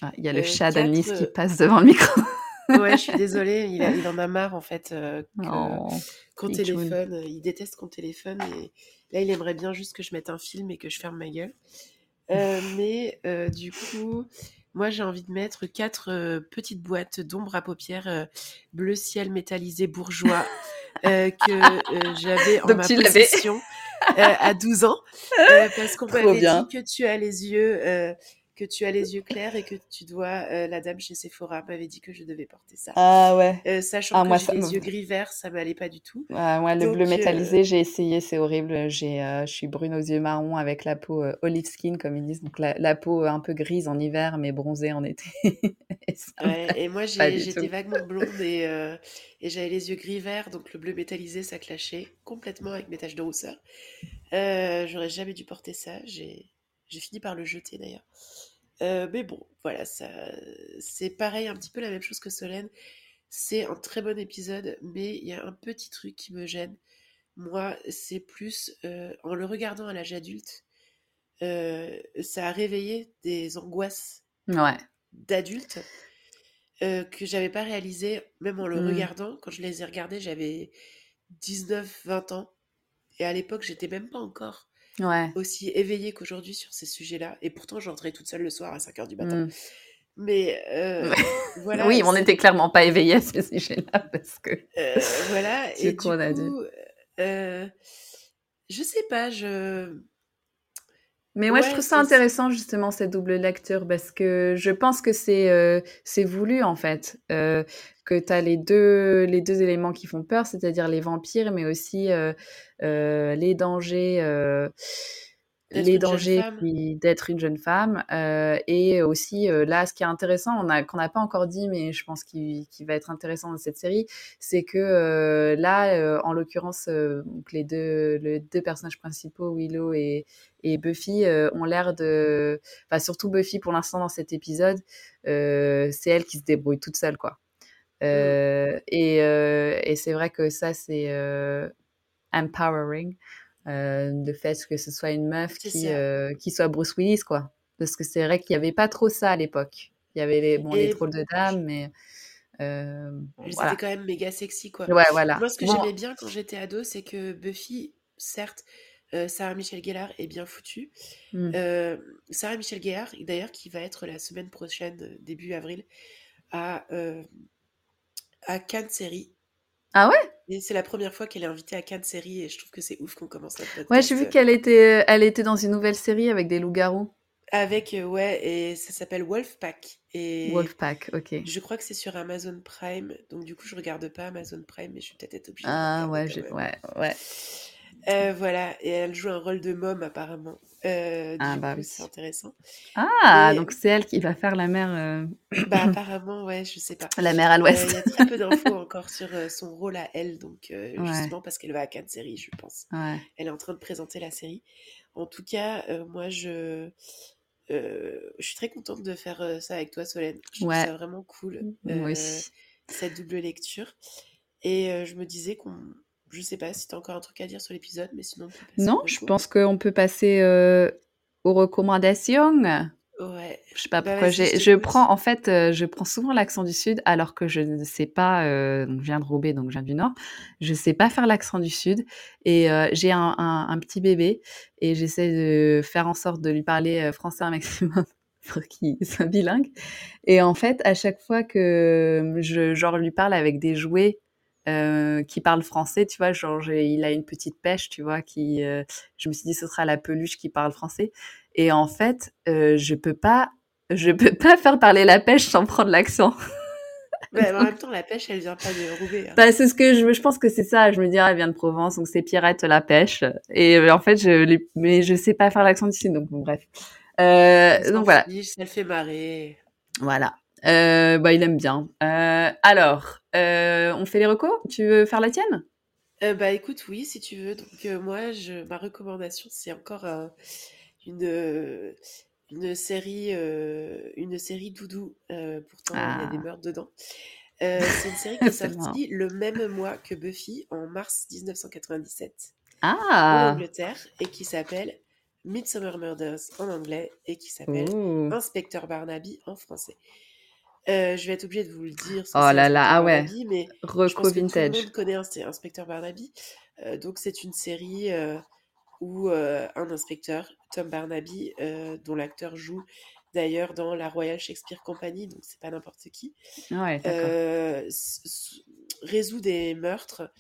Speaker 2: ah, il y a le euh, chat d'Annelise qui passe devant le micro.
Speaker 1: ouais, je suis désolée, il, a, il, en a marre en fait euh, oh, qu'on téléphone. Il déteste qu'on téléphone et là, il aimerait bien juste que je mette un film et que je ferme ma gueule. Euh, mais euh, du coup, moi, j'ai envie de mettre quatre euh, petites boîtes d'ombre à paupières bleu ciel métallisé bourgeois que j'avais en
Speaker 2: Donc
Speaker 1: ma
Speaker 2: tu
Speaker 1: possession à 12 ans. parce qu'on m'avait dit que tu as les yeux que tu as les yeux clairs et que tu dois. Euh, la dame chez Sephora m'avait dit que je devais porter ça.
Speaker 2: Ah ouais.
Speaker 1: Euh, sachant ah, que moi, les yeux gris verts, ça m'allait pas du tout.
Speaker 2: Ah, le bleu métallisé, euh... j'ai essayé, c'est horrible. J'ai, euh, je suis brune aux yeux marrons avec la peau olive skin, comme ils disent. Donc la, la, peau un peu grise en hiver, mais bronzée en été.
Speaker 1: et, ouais, et moi, j'étais vaguement blonde et, et j'avais les yeux gris verts. Donc le bleu métallisé, ça clashait complètement avec mes taches de rousseur. J'aurais jamais dû porter ça. J'ai j'ai fini par le jeter d'ailleurs. Euh, mais bon, voilà, ça, c'est pareil, un petit peu la même chose que Solène. C'est un très bon épisode, mais il y a un petit truc qui me gêne. Moi, c'est plus euh, en le regardant à l'âge adulte, euh, ça a réveillé des angoisses
Speaker 2: ouais.
Speaker 1: d'adulte que j'avais pas réalisé, même en le mmh. regardant. Quand je les ai regardés, j'avais 19-20 ans. Et à l'époque, j'étais même pas encore
Speaker 2: ouais.
Speaker 1: aussi éveillée qu'aujourd'hui sur ces sujets-là. Et pourtant, j'entrais toute seule le soir à 5 heures du matin. Mmh. Mais euh, voilà.
Speaker 2: oui, on n'était clairement pas éveillés à ces sujets-là parce que.
Speaker 1: Euh, voilà.
Speaker 2: et du
Speaker 1: on
Speaker 2: a dit.
Speaker 1: Euh, je sais pas, je.
Speaker 2: Mais moi, ouais, je trouve ça intéressant, justement, cette double lecture, parce que je pense que c'est euh, c'est voulu, en fait, euh, que tu as les deux, les deux éléments qui font peur, c'est-à-dire les vampires, mais aussi euh, les dangers les dangers d'être une jeune femme euh, et aussi euh, là ce qui est intéressant on a qu'on n'a pas encore dit mais je pense qu'il qu va être intéressant dans cette série c'est que euh, là en l'occurrence les deux les deux personnages principaux Willow et, et Buffy ont l'air de enfin surtout Buffy pour l'instant dans cet épisode c'est elle qui se débrouille toute seule quoi. Mmh. et, et c'est vrai que ça c'est empowering euh, le fait que ce soit une meuf qui, euh, qui soit Bruce Willis, quoi. Parce que c'est vrai qu'il n'y avait pas trop ça à l'époque. Il y avait les, bon, les trolls de dames, mais. Euh,
Speaker 1: C'était voilà. quand même méga sexy, quoi.
Speaker 2: Ouais, voilà.
Speaker 1: Moi, ce que
Speaker 2: bon.
Speaker 1: j'aimais bien quand j'étais ado, c'est que Buffy, certes, euh, Sarah Michelle Gellar est bien foutue. Mm. Euh, Sarah Michelle Gellar, d'ailleurs, qui va être la semaine prochaine, début avril, à, euh, à Cannes Série.
Speaker 2: Ah ouais?
Speaker 1: Et c'est la première fois qu'elle est invitée à Cannes série et je trouve que c'est ouf qu'on commence notre podcast.
Speaker 2: Ouais, j'ai vu qu'elle était, elle était dans une nouvelle série avec des loups-garous.
Speaker 1: Avec, euh, ouais, et ça s'appelle Wolfpack. Et
Speaker 2: Wolfpack, ok.
Speaker 1: Je crois que c'est sur Amazon Prime, donc du coup je regarde pas Amazon Prime, mais je suis peut-être obligée.
Speaker 2: Ah ouais, ouais, ouais.
Speaker 1: Euh, voilà, et elle joue un rôle de môme apparemment. Euh,
Speaker 2: ah bah
Speaker 1: oui. C'est intéressant.
Speaker 2: Ah, et... donc c'est elle qui va faire la mère. Euh...
Speaker 1: Bah apparemment, ouais, je sais pas.
Speaker 2: La mère à l'ouest.
Speaker 1: Il y a très peu d'infos encore sur euh, son rôle à elle, donc ouais. justement parce qu'elle va à Cannes série, je pense.
Speaker 2: Ouais.
Speaker 1: Elle est en train de présenter la série. En tout cas, moi je. je suis très contente de faire ça avec toi, Solène. Je trouve ça vraiment cool.
Speaker 2: Oui.
Speaker 1: Cette double lecture. Et je me disais qu'on je sais pas si tu as encore un truc à dire sur l'épisode, mais sinon.
Speaker 2: Non, je pense qu'on peut passer euh, aux recommandations.
Speaker 1: Ouais.
Speaker 2: Je sais pas bah, pourquoi j'ai. Je prends en fait, euh, je prends souvent l'accent du sud alors que je ne sais pas. Euh, donc je viens de Roubaix, donc je viens du nord. Je sais pas faire l'accent du sud et euh, j'ai un, un, petit bébé et j'essaie de faire en sorte de lui parler français un maximum pour qu'il soit bilingue. Et en fait, à chaque fois que je genre lui parle avec des jouets qui parlent français, tu vois, genre il a une petite pêche, tu vois, qui, je me suis dit ce sera la peluche qui parle français. Et en fait, euh, je peux pas, je peux pas faire parler la pêche sans prendre l'accent.
Speaker 1: Mais en même temps, la pêche, elle vient pas de Roubaix. Hein.
Speaker 2: Bah, c'est ce que je, je pense que c'est ça. Je me dis, ah, elle vient de Provence, donc c'est Pierrette la pêche. Et euh, en fait, je, mais je sais pas faire l'accent d'ici, donc bref. Euh, donc voilà.
Speaker 1: Fiche, ça le fait marrer.
Speaker 2: Voilà. Euh, bah, il aime bien. Euh, alors, euh, on fait les recos? Tu veux faire la tienne?
Speaker 1: Bah, écoute, oui, si tu veux. Donc, moi, je, ma recommandation, c'est encore une, une série, une série doudou. Pourtant, il y a des ah. meurtres dedans. C'est une série qui est sortie le même mois que Buffy, en mars 1997, en
Speaker 2: Ah!
Speaker 1: Angleterre, et qui s'appelle Midsummer Murders en anglais et qui s'appelle Inspecteur Barnaby en français. Je vais être obligée de vous le dire,
Speaker 2: Oh là là, ah ouais,
Speaker 1: mais je pense que tout le monde connaît Inspecteur Barnaby. donc c'est une série où un inspecteur, Tom Barnaby, dont l'acteur joue d'ailleurs dans la Royal Shakespeare Company, donc c'est pas n'importe qui, résout des meurtres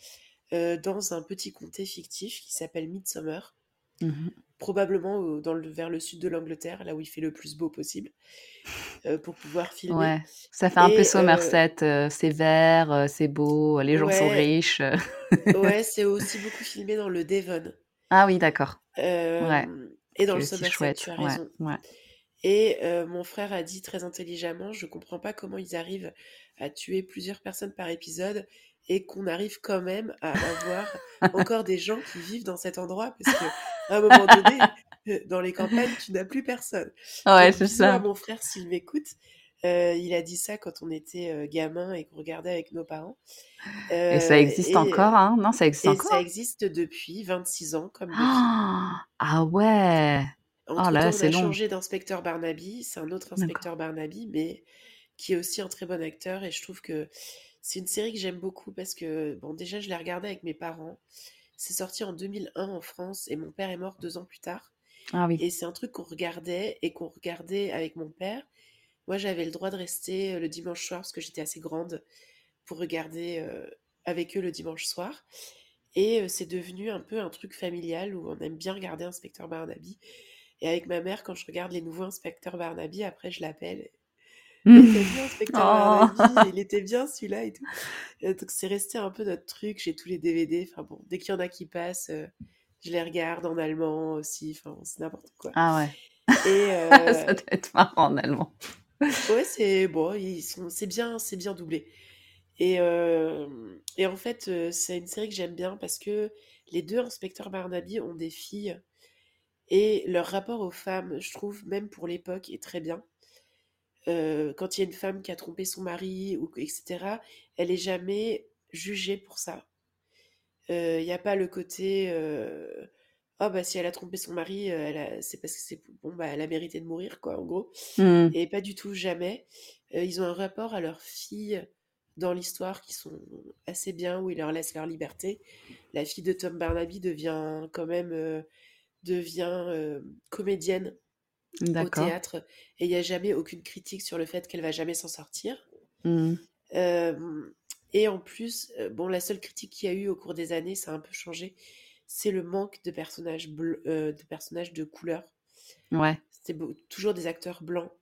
Speaker 1: dans un petit comté fictif qui s'appelle Midsummer, mmh probablement dans le, vers le sud de l'Angleterre, là où il fait le plus beau possible, pour pouvoir filmer.
Speaker 2: Ouais, ça fait un peu Somerset, c'est vert, c'est beau, les gens sont riches.
Speaker 1: ouais, c'est aussi beaucoup filmé dans le Devon.
Speaker 2: Ah oui, d'accord.
Speaker 1: et dans le Somerset, tu as raison. Et mon frère a dit très intelligemment, je comprends pas comment ils arrivent à tuer plusieurs personnes par épisode et qu'on arrive quand même à avoir encore des gens qui vivent dans cet endroit parce qu'à un moment donné, dans les campagnes, tu n'as plus personne.
Speaker 2: Ouais, c'est ça.
Speaker 1: mon frère, s'il m'écoute, il a dit ça quand on était gamin et qu'on regardait avec nos parents.
Speaker 2: et ça existe encore, hein? Non, ça existe
Speaker 1: et
Speaker 2: encore?
Speaker 1: Ça existe depuis 26 ans, comme depuis.
Speaker 2: ah ouais
Speaker 1: Oh là, c'est long. On a changé d'inspecteur Barnaby. C'est un autre inspecteur Barnaby, mais qui est aussi un très bon acteur. Et je trouve que c'est une série que j'aime beaucoup parce que, bon, déjà, je l'ai regardée avec mes parents. C'est sorti en 2001 en France et mon père est mort deux ans plus tard.
Speaker 2: Ah oui.
Speaker 1: Et c'est un truc qu'on regardait et qu'on regardait avec mon père. Moi, j'avais le droit de rester euh, le dimanche soir parce que j'étais assez grande pour regarder euh, avec eux le dimanche soir. Et euh, c'est devenu un peu un truc familial où on aime bien regarder Inspecteur Barnaby. Et avec ma mère, quand je regarde les nouveaux Inspecteurs Barnaby, après je l'appelle. Il était bien, Barnaby, il était bien celui-là et tout. donc c'est resté un peu notre truc. J'ai tous les DVD. Enfin bon, dès qu'il y en a qui passent, je les regarde en allemand aussi. Enfin, c'est n'importe quoi.
Speaker 2: Ah ouais. Et ça doit être marrant en allemand.
Speaker 1: Ouais, c'est bon, ils sont, c'est bien, c'est bien doublé. Et, et en fait, c'est une série que j'aime bien parce que les deux inspecteurs Barnaby ont des filles et leur rapport aux femmes, je trouve, même pour l'époque, est très bien. Quand il y a une femme qui a trompé son mari, ou, etc., elle est jamais jugée pour ça. Il n'y a pas le côté oh bah si elle a trompé son mari, euh, c'est parce que c'est bon bah elle a mérité de mourir quoi en gros.
Speaker 2: Mmh.
Speaker 1: Et pas du tout jamais. Euh, ils ont un rapport à leurs filles dans l'histoire qui sont assez bien où ils leur laissent leur liberté. La fille de Tom Barnaby devient quand même euh, devient comédienne au théâtre et il n'y a jamais aucune critique sur le fait qu'elle va jamais s'en sortir.
Speaker 2: Mmh.
Speaker 1: et en plus, bon, la seule critique qu'il y a eu au cours des années, ça a un peu changé, c'est le manque de personnages, euh, de personnages de couleur.
Speaker 2: Ouais.
Speaker 1: C'était toujours des acteurs blancs.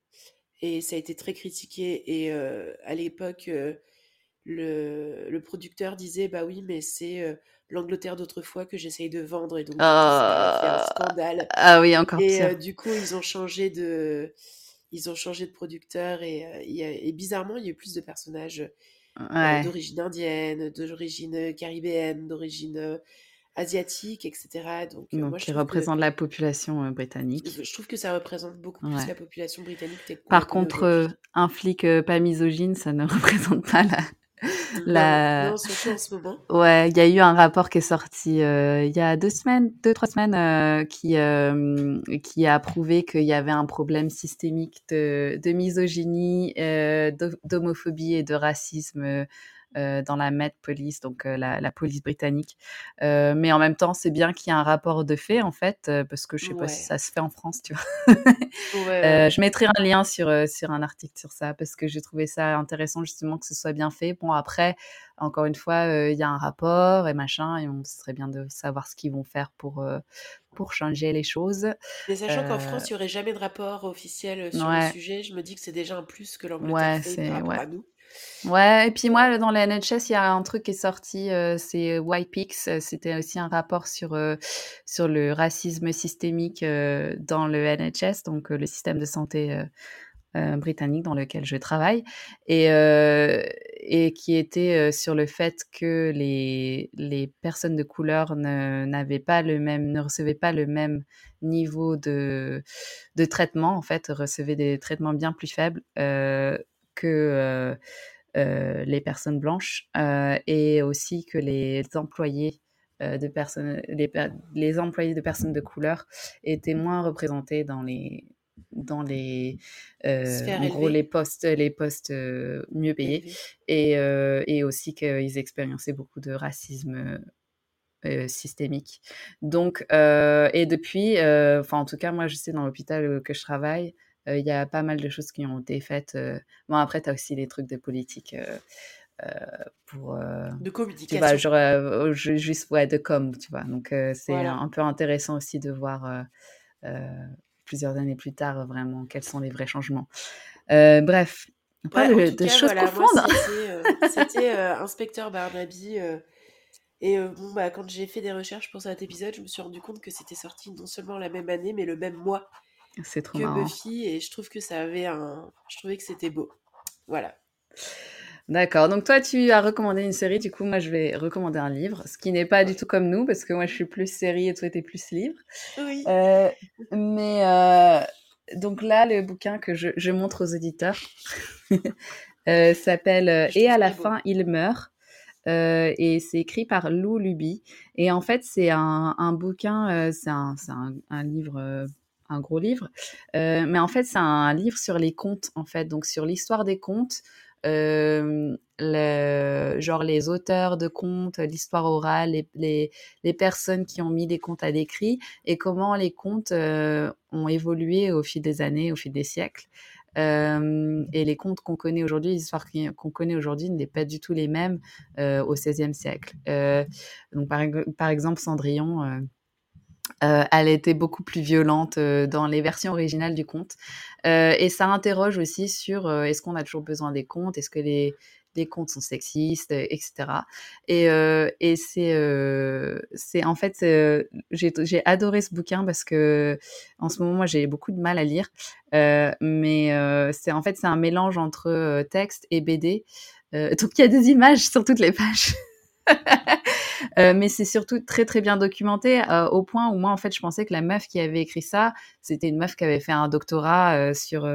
Speaker 1: Et ça a été très critiqué. Et euh, à l'époque, euh, le, le, producteur disait Bah oui, mais c'est l'Angleterre d'autrefois que j'essaye de vendre. Et donc, ça fait un
Speaker 2: ah.
Speaker 1: scandale.
Speaker 2: Ah oui, encore
Speaker 1: Et du coup, ils ont changé de. Ils ont changé de producteur et, et bizarrement, il y a eu plus de personnages d'origine indienne, d'origine caribéenne, d'origine asiatiques, etc. Donc,
Speaker 2: euh,
Speaker 1: moi,
Speaker 2: qui représente la population euh, britannique.
Speaker 1: Je trouve que ça représente beaucoup plus la population britannique.
Speaker 2: Par contre, un flic euh, pas misogyne, ça ne représente pas la,
Speaker 1: La... Non, surtout en ce moment.
Speaker 2: Ouais, il y a eu un rapport qui est sorti euh, il y a deux semaines, deux, trois semaines, euh, qui, euh, qui a prouvé qu'il y avait un problème systémique de, de misogynie, d'homophobie et de racisme dans la Met Police, donc euh, la, police britannique. Euh, mais en même temps, c'est bien qu'il y ait un rapport de fait, en fait, parce que je sais pas si ça se fait en France, tu vois. je mettrai un lien sur, sur un article sur ça, parce que j'ai trouvé ça intéressant, justement, que ce soit bien fait. Bon, après, encore une fois, il y a un rapport et machin, et on serait bien de savoir ce qu'ils vont faire pour, pour changer les choses.
Speaker 1: Mais sachant qu'en France, il n'y aurait jamais de rapport officiel sur le sujet, je me dis que c'est déjà un plus que l'Angleterre fait par rapport à nous.
Speaker 2: Ouais, et puis moi, dans la NHS, il y a un truc qui est sorti, euh, c'est YPix. Euh, c'était aussi un rapport sur, euh, sur le racisme systémique dans le NHS, donc le système de santé britannique dans lequel je travaille, et, et qui était sur le fait que les, les personnes de couleur n'avaient pas le même, ne recevaient pas le même niveau de, de traitement, en fait, recevaient des traitements bien plus faibles que les personnes blanches et aussi que les employés de personnes, les, les, employés de personnes de couleur étaient moins représentés dans les dans les en gros les postes les postes mieux payés et, et aussi qu'ils expériençaient beaucoup de racisme systémique. Donc et depuis enfin en tout cas moi je sais dans l'hôpital que je travaille il y a pas mal de choses qui ont été faites. Bon, après, tu as aussi les trucs de politique. pour
Speaker 1: de communication tu vois,
Speaker 2: genre juste ouais de com tu vois. Donc c'est un peu intéressant aussi de voir plusieurs années plus tard vraiment quels sont les vrais changements. Bref
Speaker 1: pas de, choses voilà, c'était inspecteur Barnaby et bon bah quand j'ai fait des recherches pour cet épisode je me suis rendu compte que c'était sorti non seulement la même année mais le même mois
Speaker 2: c'est trop
Speaker 1: que Buffy et je trouve que ça avait un. Je trouvais que c'était beau. Voilà.
Speaker 2: D'accord. Donc toi, tu as recommandé une série. Du coup, moi, je vais recommander un livre, ce qui n'est pas du tout comme nous parce que moi, je suis plus série et toi, tu es plus livre.
Speaker 1: Oui.
Speaker 2: Euh, mais euh, donc là, le bouquin que je, je montre aux auditeurs euh, s'appelle Et à la fin, il meurt. et c'est écrit par Lou Luby. Et en fait, c'est un, un, bouquin, c'est un, un, un, livre un gros livre. Euh, mais en fait, c'est un livre sur les contes, en fait, donc sur l'histoire des contes. Euh, le, genre les auteurs de contes, l'histoire orale, les, les, personnes qui ont mis des contes à l'écrit et comment les contes euh, ont évolué au fil des années, au fil des siècles. et les contes qu'on connaît aujourd'hui, les histoires qu'on connaît aujourd'hui n'est pas du tout les mêmes au XVIe siècle. donc par, par, exemple, Cendrillon, euh, elle était beaucoup plus violente euh, dans les versions originales du conte. Euh, et ça interroge aussi sur est-ce qu'on a toujours besoin des contes, est-ce que les, contes sont sexistes, etc. Et, c'est en fait, j'ai adoré ce bouquin parce que en ce moment, moi, j'ai beaucoup de mal à lire. mais c'est en fait, c'est un mélange entre texte et BD. donc, il y a des images sur toutes les pages. Euh, mais c'est surtout très très bien documenté euh, au point où moi en fait je pensais que la meuf qui avait écrit ça c'était une meuf qui avait fait un doctorat euh, sur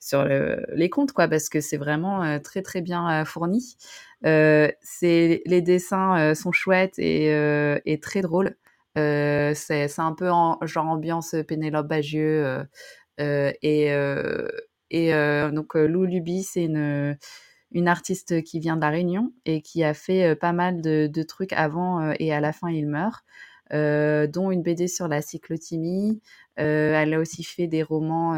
Speaker 2: sur les comptes quoi parce que c'est vraiment très très bien fourni. c'est les dessins sont chouettes et, et très drôles. c'est un peu en, genre ambiance Pénélope Bagieux et et donc Lou Luby c'est une une artiste qui vient de La Réunion et qui a fait pas mal de, trucs avant et à la fin il meurt, dont une BD sur la cyclothymie. elle a aussi fait des romans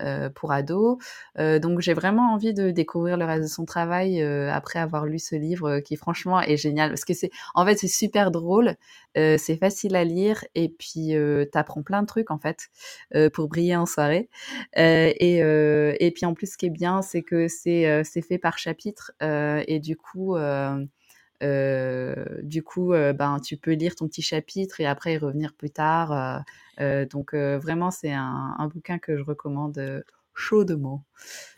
Speaker 2: euh, pour ados. Euh, donc j'ai vraiment envie de découvrir le reste de son travail euh, après avoir lu ce livre qui franchement est génial parce que c'est en fait c'est super drôle, c'est facile à lire et puis t'apprends plein de trucs en fait pour briller en soirée. et, et puis en plus ce qui est bien c'est que c'est fait par chapitre et du coup du coup, ben, tu peux lire ton petit chapitre et après y revenir plus tard. donc, vraiment, c'est un, un, bouquin que je recommande chaudement.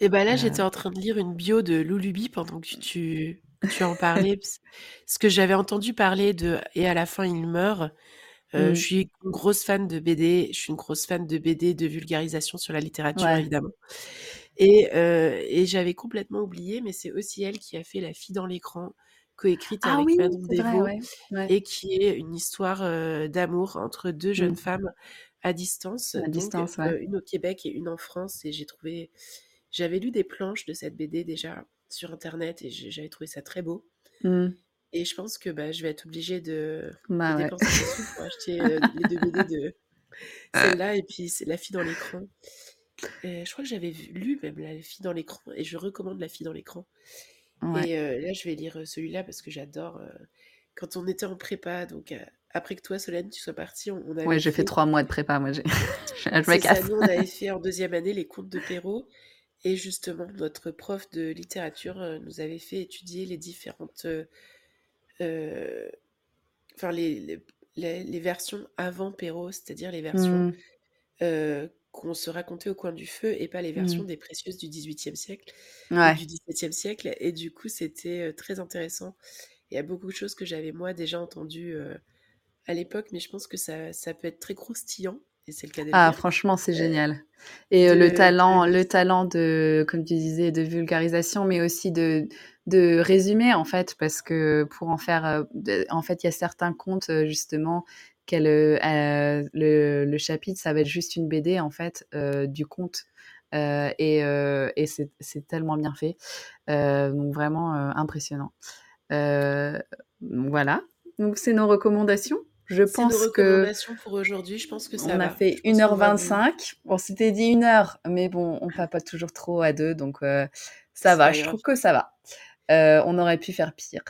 Speaker 1: Et ben là, j'étais en train de lire une bio de Loulubi pendant que tu, tu en parlais. parce que j'avais entendu parler de Et à la fin, il meurt. Euh,
Speaker 2: Mmh.
Speaker 1: Je suis une grosse fan de BD. Je suis une grosse fan de BD, de vulgarisation sur la littérature,
Speaker 2: Ouais.
Speaker 1: évidemment. Et, euh, et j'avais complètement oublié, mais c'est aussi elle qui a fait La fille dans l'écran, coécrite
Speaker 2: Ah
Speaker 1: avec
Speaker 2: oui,
Speaker 1: Manon
Speaker 2: c'est vrai,
Speaker 1: Desvaux,
Speaker 2: ouais. Ouais.
Speaker 1: et qui est une histoire euh, d'amour entre deux jeunes
Speaker 2: Mmh.
Speaker 1: femmes à distance,
Speaker 2: À
Speaker 1: donc
Speaker 2: distance, ouais.
Speaker 1: euh, une au Québec et une en France. Et j'ai trouvé, j'avais lu des planches de cette BD déjà sur internet et j'avais trouvé ça très beau.
Speaker 2: Mmh.
Speaker 1: Et je pense que bah, je vais être obligée de,
Speaker 2: Bah
Speaker 1: de dépenser pour acheter euh, les deux BD de celle-là et puis c'est La fille dans l'écran. Je crois que j'avais lu même La fille dans l'écran et je recommande La fille dans l'écran.
Speaker 2: Ouais.
Speaker 1: Et euh, là, je vais lire celui-là parce que j'adore. euh, quand on était en prépa, donc euh, après que toi, Solène, tu sois partie, on, on avait
Speaker 2: Ouais, j'ai fait
Speaker 1: fait.
Speaker 2: trois mois de prépa, moi. j'ai- je me
Speaker 1: C'est ça,
Speaker 2: casse.
Speaker 1: nous, on avait fait en deuxième année les contes de Perrault. Et justement, notre prof de littérature euh, nous avait fait étudier les différentes. euh, euh, Enfin, les, les, les- les versions avant Perrault, c'est-à-dire les versions
Speaker 2: Mmh.
Speaker 1: euh, qu'on se racontait au coin du feu et pas les versions
Speaker 2: Mmh.
Speaker 1: des précieuses du XVIIIe siècle
Speaker 2: Ouais.
Speaker 1: du XVIIe siècle. Et du coup, c'était très intéressant. Il y a beaucoup de choses que j'avais moi déjà entendues euh, à l'époque, mais je pense que ça, ça peut être très croustillant, et c'est le cas de le
Speaker 2: Ah, franchement, c'est
Speaker 1: euh,
Speaker 2: génial. Et le
Speaker 1: de
Speaker 2: talent, le talent de, comme tu disais, de vulgarisation, mais aussi de, de résumer, en fait, parce que pour en faire, en fait, il y a certains contes, justement, qu'elle, euh, le, le chapitre, ça va être juste une BD, en fait, euh, du conte. Euh, et et c'est tellement bien fait. Donc, vraiment impressionnant. Voilà. Donc, c'est nos recommandations. Je
Speaker 1: C'est nos
Speaker 2: pense que
Speaker 1: recommandations pour aujourd'hui, je pense que ça
Speaker 2: on a
Speaker 1: va.
Speaker 2: fait
Speaker 1: Je pense qu'on va vous...
Speaker 2: 1h25. On s'était dit une heure, mais bon, on papote toujours trop à deux, donc ça va.
Speaker 1: pas
Speaker 2: Je trouve que ça va. On aurait pu faire pire.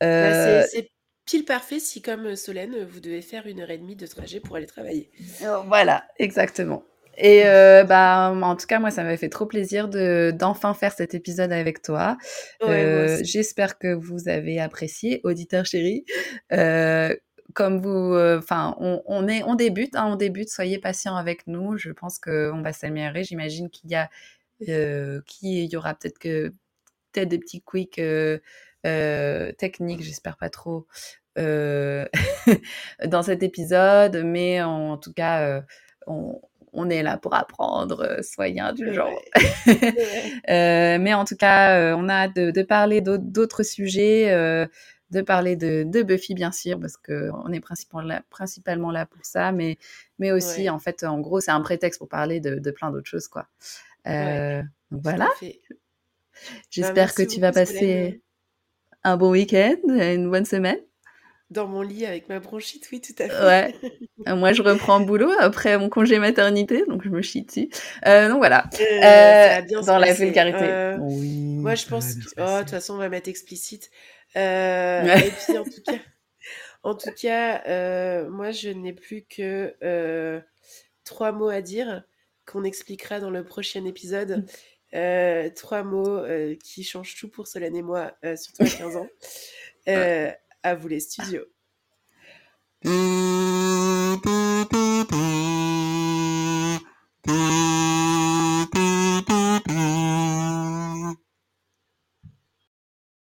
Speaker 1: Bah, c'est pile parfait si, comme Solène, vous devez faire une heure et demie de trajet pour aller travailler.
Speaker 2: euh, voilà, exactement. Et euh, bah, en tout cas, moi, ça m'a fait trop plaisir de d'enfin faire cet épisode avec toi.
Speaker 1: Ouais,
Speaker 2: Euh. J'espère que vous avez apprécié, auditeurs chéris. Euh, comme vous, enfin, on, on est, on débute, hein, on débute. Soyez patients avec nous. Je pense qu'on va s'améliorer. J'imagine qu'il y a, euh, qu'il y aura peut-être que peut-être des petits quicks euh, euh, techniques. J'espère pas trop euh, dans cet épisode, mais en, tout cas, euh, on, on est là pour apprendre. euh, Soyez indulgents. Euh, mais en tout cas, euh, on a hâte de, de parler d'autres sujets, euh, de parler de, de Buffy, bien sûr, parce qu'on est principalement là, principalement là pour ça, mais, mais aussi,
Speaker 1: Ouais.
Speaker 2: en fait, en gros, c'est un prétexte pour parler de, de plein d'autres choses, quoi.
Speaker 1: Ouais,
Speaker 2: Euh, donc
Speaker 1: tout
Speaker 2: voilà.
Speaker 1: Bah,
Speaker 2: j'espère que tu vas passer un bon week-end, une bonne semaine.
Speaker 1: Dans mon lit avec ma bronchite, oui, tout à fait.
Speaker 2: Ouais. Euh, Moi, je reprends boulot après mon congé maternité, donc je me chie dessus. Euh, donc voilà,
Speaker 1: Euh,
Speaker 2: Euh,
Speaker 1: ça va bien se
Speaker 2: dans la vulgarité.
Speaker 1: Euh,
Speaker 2: Oui,
Speaker 1: moi, je pense que... Oh, de toute façon, on va mettre explicite. Euh,
Speaker 2: Ouais.
Speaker 1: et puis, en tout cas, en tout cas euh, moi, je n'ai plus que euh, trois mots à dire qu'on expliquera dans le prochain épisode. Euh, trois mots euh, qui changent tout pour Solène et moi, euh, surtout à 15 ans. À vous les studios.